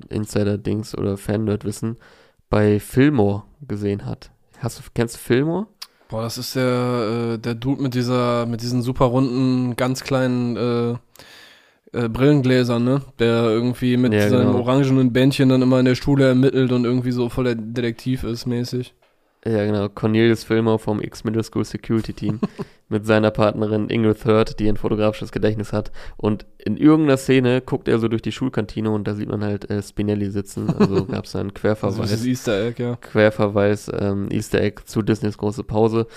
Insider-Dings oder Fan-Nerd-Wissen, bei Fillmore gesehen hat. Hast du, kennst du Fillmore? Boah, das ist der, äh, der Dude mit dieser, mit diesen super runden, ganz kleinen äh, äh, Brillengläsern, ne? Der irgendwie mit Ja, seinem genau. orangenen Bändchen dann immer in der Schule ermittelt und irgendwie so voll der Detektiv ist, mäßig. Ja, genau. Cornelius Fillmore vom X Middle School Security Team <laughs> mit seiner Partnerin Ingrid Third, die ein fotografisches Gedächtnis hat. Und in irgendeiner Szene guckt er so durch die Schulkantine und da sieht man halt äh, Spinelli sitzen. Also <laughs> gab es einen Also Querverweis. dieses Easter Egg, ja. Querverweis, ähm, Easter Egg zu Disneys große Pause.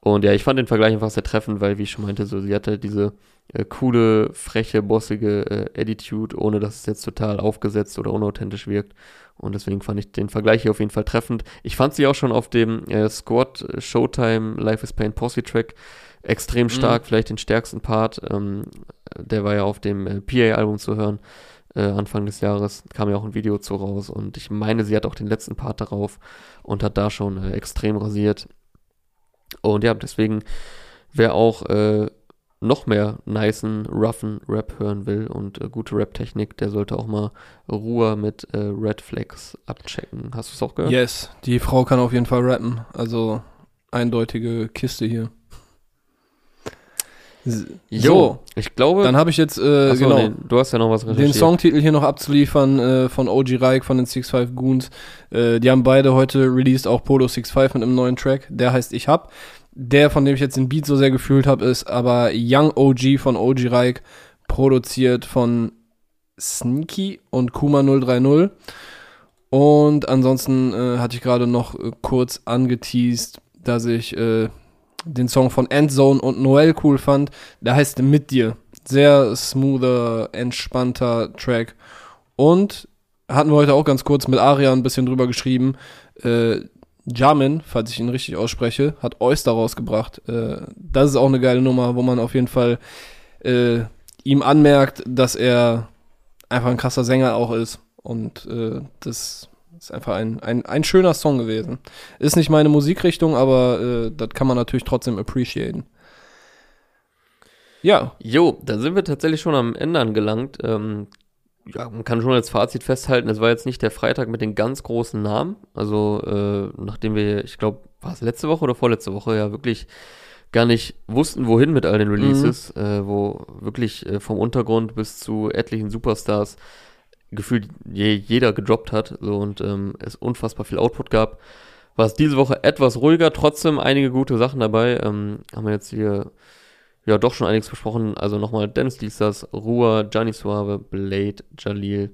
Und ja, ich fand den Vergleich einfach sehr treffend, weil, wie ich schon meinte, so, sie hatte diese äh, coole, freche, bossige äh, Attitude, ohne dass es jetzt total aufgesetzt oder unauthentisch wirkt. Und deswegen fand ich den Vergleich hier auf jeden Fall treffend. Ich fand sie auch schon auf dem äh, Squad äh, Showtime Life is Pain Posse Track extrem stark, vielleicht den stärksten Part. Ähm, der war ja auf dem äh, PA-Album zu hören äh, Anfang des Jahres. Kam ja auch ein Video zu raus. Und ich meine, sie hat auch den letzten Part darauf und hat da schon äh, extrem rasiert. Und ja, deswegen, wer auch noch mehr nicen, roughen Rap hören will und äh, gute Rap-Technik, der sollte auch mal Ruhe mit äh, Red Flags abchecken. Hast du es auch gehört? Yes, die Frau kann auf jeden Fall rappen. Also eindeutige Kiste hier. Jo, So, ich glaube, dann habe ich jetzt, äh, Achso, genau, nee, du hast ja noch was den. Songtitel hier noch abzuliefern äh, von OG Reich von den 65 Goons. Äh, die haben beide heute released, auch Polo 65 mit einem neuen Track. Der heißt Ich hab. Der, von dem ich jetzt den Beat so sehr gefühlt habe, ist aber Young OG von OG Reich, produziert von Sneaky und Kuma 030. Und ansonsten äh, hatte ich gerade noch äh, kurz angeteased, dass ich äh, den Song von Endzone und Noel cool fand. Der heißt Mit dir. Sehr smoother, entspannter Track. Und hatten wir heute auch ganz kurz mit Aria ein bisschen drüber geschrieben. Äh, Jamin, falls ich ihn richtig ausspreche, hat Oyster rausgebracht. Äh, das ist auch eine geile Nummer, wo man auf jeden Fall äh, ihm anmerkt, dass er einfach ein krasser Sänger auch ist. Und äh, das ist einfach ein, ein, ein schöner Song gewesen. Ist nicht meine Musikrichtung, aber äh, das kann man natürlich trotzdem appreciaten. Ja. Jo, da sind wir tatsächlich schon am Ende angelangt. Ähm, ja, man kann schon als Fazit festhalten, es war jetzt nicht der Freitag mit den ganz großen Namen. Also, äh, nachdem wir, ich glaube, war es letzte Woche oder vorletzte Woche, ja wirklich gar nicht wussten, wohin mit all den Releases, mhm. äh, wo wirklich äh, vom Untergrund bis zu etlichen Superstars gefühlt je, jeder gedroppt hat so, und ähm, es unfassbar viel Output gab. War es diese Woche etwas ruhiger, trotzdem einige gute Sachen dabei. Ähm, haben wir jetzt hier ja doch schon einiges besprochen. Also nochmal Dennis Diesas, Rua, Gianni Suave, Blade, Jalil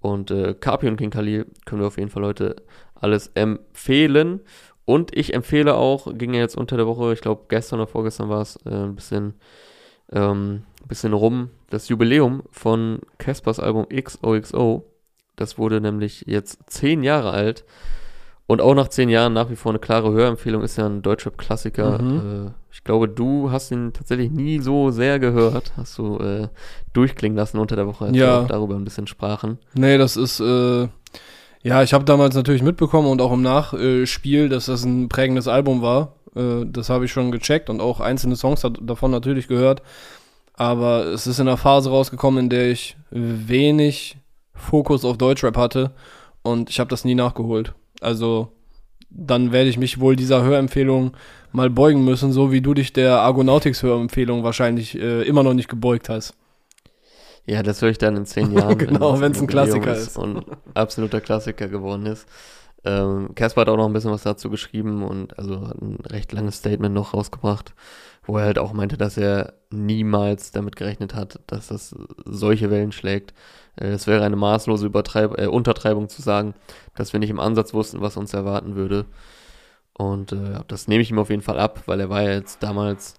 und äh, Carpi und King Khalil können wir auf jeden Fall heute alles empfehlen. Und ich empfehle auch, ging ja jetzt unter der Woche, ich glaube gestern oder vorgestern war es, äh, ein bisschen, ähm, bisschen rum, das Jubiläum von Caspers Album XOXO. Das wurde nämlich jetzt zehn Jahre alt. Und auch nach zehn Jahren nach wie vor eine klare Hörempfehlung, ist ja ein Deutschrap-Klassiker. Mhm. Äh, ich glaube, du hast ihn tatsächlich nie so sehr gehört. Hast du äh, durchklingen lassen unter der Woche, als ja. wir darüber ein bisschen sprachen. Nee, das ist, äh, ja, ich habe damals natürlich mitbekommen und auch im Nachspiel, dass das ein prägendes Album war. Äh, das habe ich schon gecheckt und auch einzelne Songs davon natürlich gehört. Aber es ist in einer Phase rausgekommen, in der ich wenig Fokus auf Deutschrap hatte und ich habe das nie nachgeholt. Also dann werde ich mich wohl dieser Hörempfehlung mal beugen müssen, so wie du dich der Argonautics-Hörempfehlung wahrscheinlich äh, immer noch nicht gebeugt hast. Ja, das höre ich dann in zehn <laughs> Jahren. genau, wenn es ein Klassiker ist. Und absoluter Klassiker geworden ist. Ähm, Casper hat auch noch ein bisschen was dazu geschrieben und also hat ein recht langes Statement noch rausgebracht, wo er halt auch meinte, dass er niemals damit gerechnet hat, dass das solche Wellen schlägt. Äh, es wäre eine maßlose Übertreib äh, Untertreibung zu sagen, dass wir nicht im Ansatz wussten, was uns erwarten würde. Und äh, das nehme ich ihm auf jeden Fall ab, weil er war ja jetzt damals,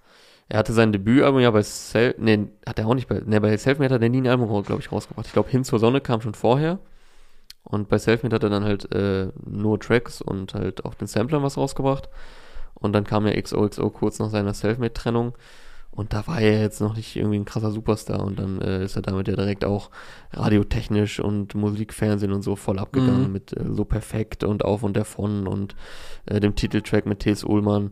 er hatte sein Debütalbum ja bei Self, nee, hat er auch nicht bei, nee, bei Selfmade hat er nie ein Album, glaube ich, rausgebracht. Ich glaube, Hin zur Sonne kam schon vorher. Und bei Selfmade hat er dann halt äh, nur Tracks und halt auf den Samplern was rausgebracht. Und dann kam ja XOXO kurz nach seiner Selfmade-Trennung. Und da war er jetzt noch nicht irgendwie ein krasser Superstar und dann äh, ist er damit ja direkt auch radiotechnisch und Musikfernsehen und so voll abgegangen mhm. mit äh, So Perfekt und Auf und Davon und äh, dem Titeltrack mit T.S. Ullmann.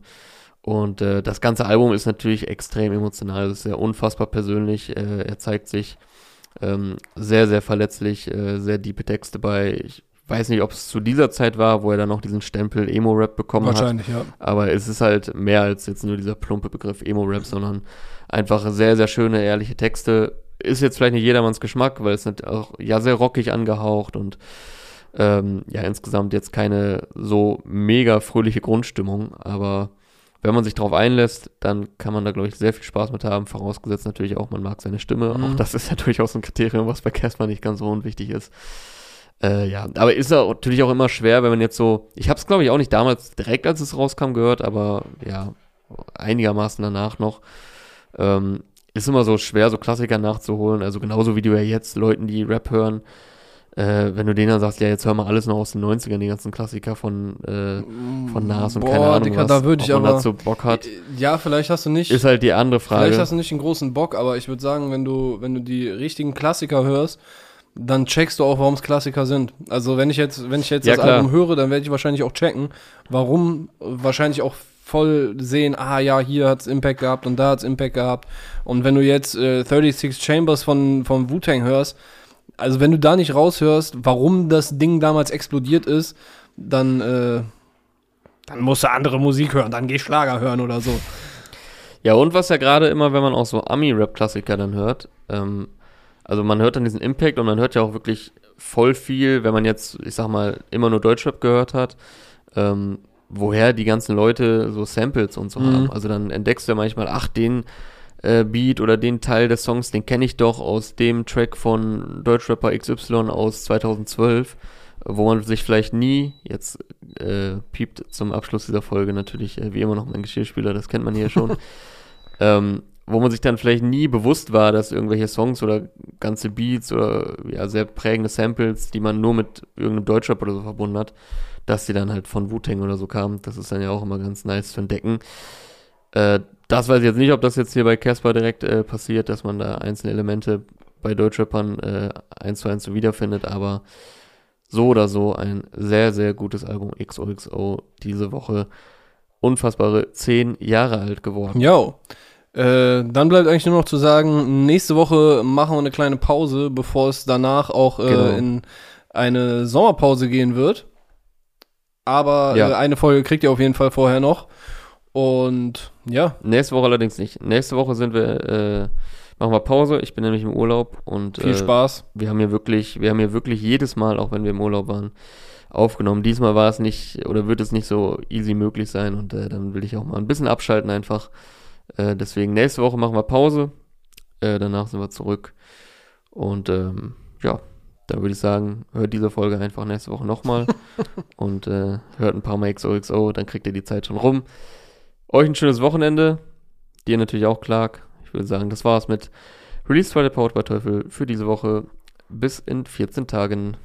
Und äh, das ganze Album ist natürlich extrem emotional, es ist sehr unfassbar persönlich. Äh, er zeigt sich ähm, sehr, sehr verletzlich, äh, sehr diepe Texte bei. Ich weiß nicht, ob es zu dieser Zeit war, wo er dann noch diesen Stempel Emo-Rap bekommen Wahrscheinlich, hat. Wahrscheinlich, ja. Aber es ist halt mehr als jetzt nur dieser plumpe Begriff Emo-Rap, sondern einfach sehr, sehr schöne, ehrliche Texte. Ist jetzt vielleicht nicht jedermanns Geschmack, weil es sind auch ja sehr rockig angehaucht und ähm, ja insgesamt jetzt keine so mega fröhliche Grundstimmung, aber wenn man sich darauf einlässt, dann kann man da, glaube ich, sehr viel Spaß mit haben. Vorausgesetzt natürlich auch, man mag seine Stimme. Mhm. Auch das ist ja durchaus ein Kriterium, was bei Casper nicht ganz so unwichtig ist. Äh, ja, aber ist natürlich auch immer schwer, wenn man jetzt so, ich habe es glaube ich auch nicht damals direkt, als es rauskam, gehört, aber ja, einigermaßen danach noch. Ähm, ist immer so schwer, so Klassiker nachzuholen. Also genauso wie du ja jetzt Leuten, die Rap hören, äh, wenn du denen dann sagst, ja, jetzt hör mal alles noch aus den 90ern, die ganzen Klassiker von, äh, von Nas und Boah, keine Ahnung, Dicker, was, da würde ich man dazu Bock hat. Ja, vielleicht hast du nicht. Ist halt die andere Frage. Vielleicht hast du nicht einen großen Bock, aber ich würde sagen, wenn du, wenn du die richtigen Klassiker hörst, dann checkst du auch, warum es Klassiker sind. Also wenn ich jetzt, wenn ich jetzt ja, das klar. Album höre, dann werde ich wahrscheinlich auch checken, warum wahrscheinlich auch voll sehen, ah ja, hier hat es Impact gehabt und da hat es Impact gehabt. Und wenn du jetzt äh, 36 Chambers von, von Wu-Tang hörst, also wenn du da nicht raushörst, warum das Ding damals explodiert ist, dann, äh, dann musst du andere Musik hören, dann geh Schlager hören oder so. Ja, und was ja gerade immer, wenn man auch so Ami-Rap-Klassiker dann hört, ähm, also man hört dann diesen Impact und man hört ja auch wirklich voll viel, wenn man jetzt, ich sag mal, immer nur Deutschrap gehört hat, ähm, woher die ganzen Leute so Samples und so mhm. haben. Also dann entdeckst du ja manchmal, ach, den äh, Beat oder den Teil des Songs, den kenne ich doch aus dem Track von Deutschrapper XY aus 2012, wo man sich vielleicht nie, jetzt äh, piept zum Abschluss dieser Folge natürlich äh, wie immer noch mein Geschirrspüler, das kennt man hier schon, <laughs> ähm, wo man sich dann vielleicht nie bewusst war, dass irgendwelche Songs oder ganze Beats oder ja, sehr prägende Samples, die man nur mit irgendeinem Deutschrap oder so verbunden hat, dass die dann halt von Wu-Tang oder so kamen. Das ist dann ja auch immer ganz nice zu entdecken. Äh, das weiß ich jetzt nicht, ob das jetzt hier bei Casper direkt äh, passiert, dass man da einzelne Elemente bei Deutschrappern äh, eins zu eins so wiederfindet, aber so oder so ein sehr, sehr gutes Album XOXO diese Woche. Unfassbare zehn Jahre alt geworden. Jo. Äh, dann bleibt eigentlich nur noch zu sagen, nächste Woche machen wir eine kleine Pause, bevor es danach auch äh, Genau. in eine Sommerpause gehen wird. Aber Ja. äh, eine Folge kriegt ihr auf jeden Fall vorher noch. Und ja, Nächste Woche allerdings nicht. Nächste Woche sind wir, äh, machen wir Pause. Ich bin nämlich im Urlaub und viel äh, Spaß. wir haben hier wirklich, wir haben hier wirklich jedes Mal, auch wenn wir im Urlaub waren, aufgenommen. Diesmal war es nicht oder wird es nicht so easy möglich sein und dann will ich auch mal ein bisschen abschalten einfach. Äh, deswegen nächste Woche machen wir Pause. Äh, danach sind wir zurück. Und ähm, ja, dann würde ich sagen, hört diese Folge einfach nächste Woche nochmal <laughs> und äh, hört ein paar Mal XOXO, dann kriegt ihr die Zeit schon rum. Euch ein schönes Wochenende. Dir natürlich auch, Clark. Ich würde sagen, das war's mit Release Friday Powered by Teufel für diese Woche. Bis in 14 Tagen.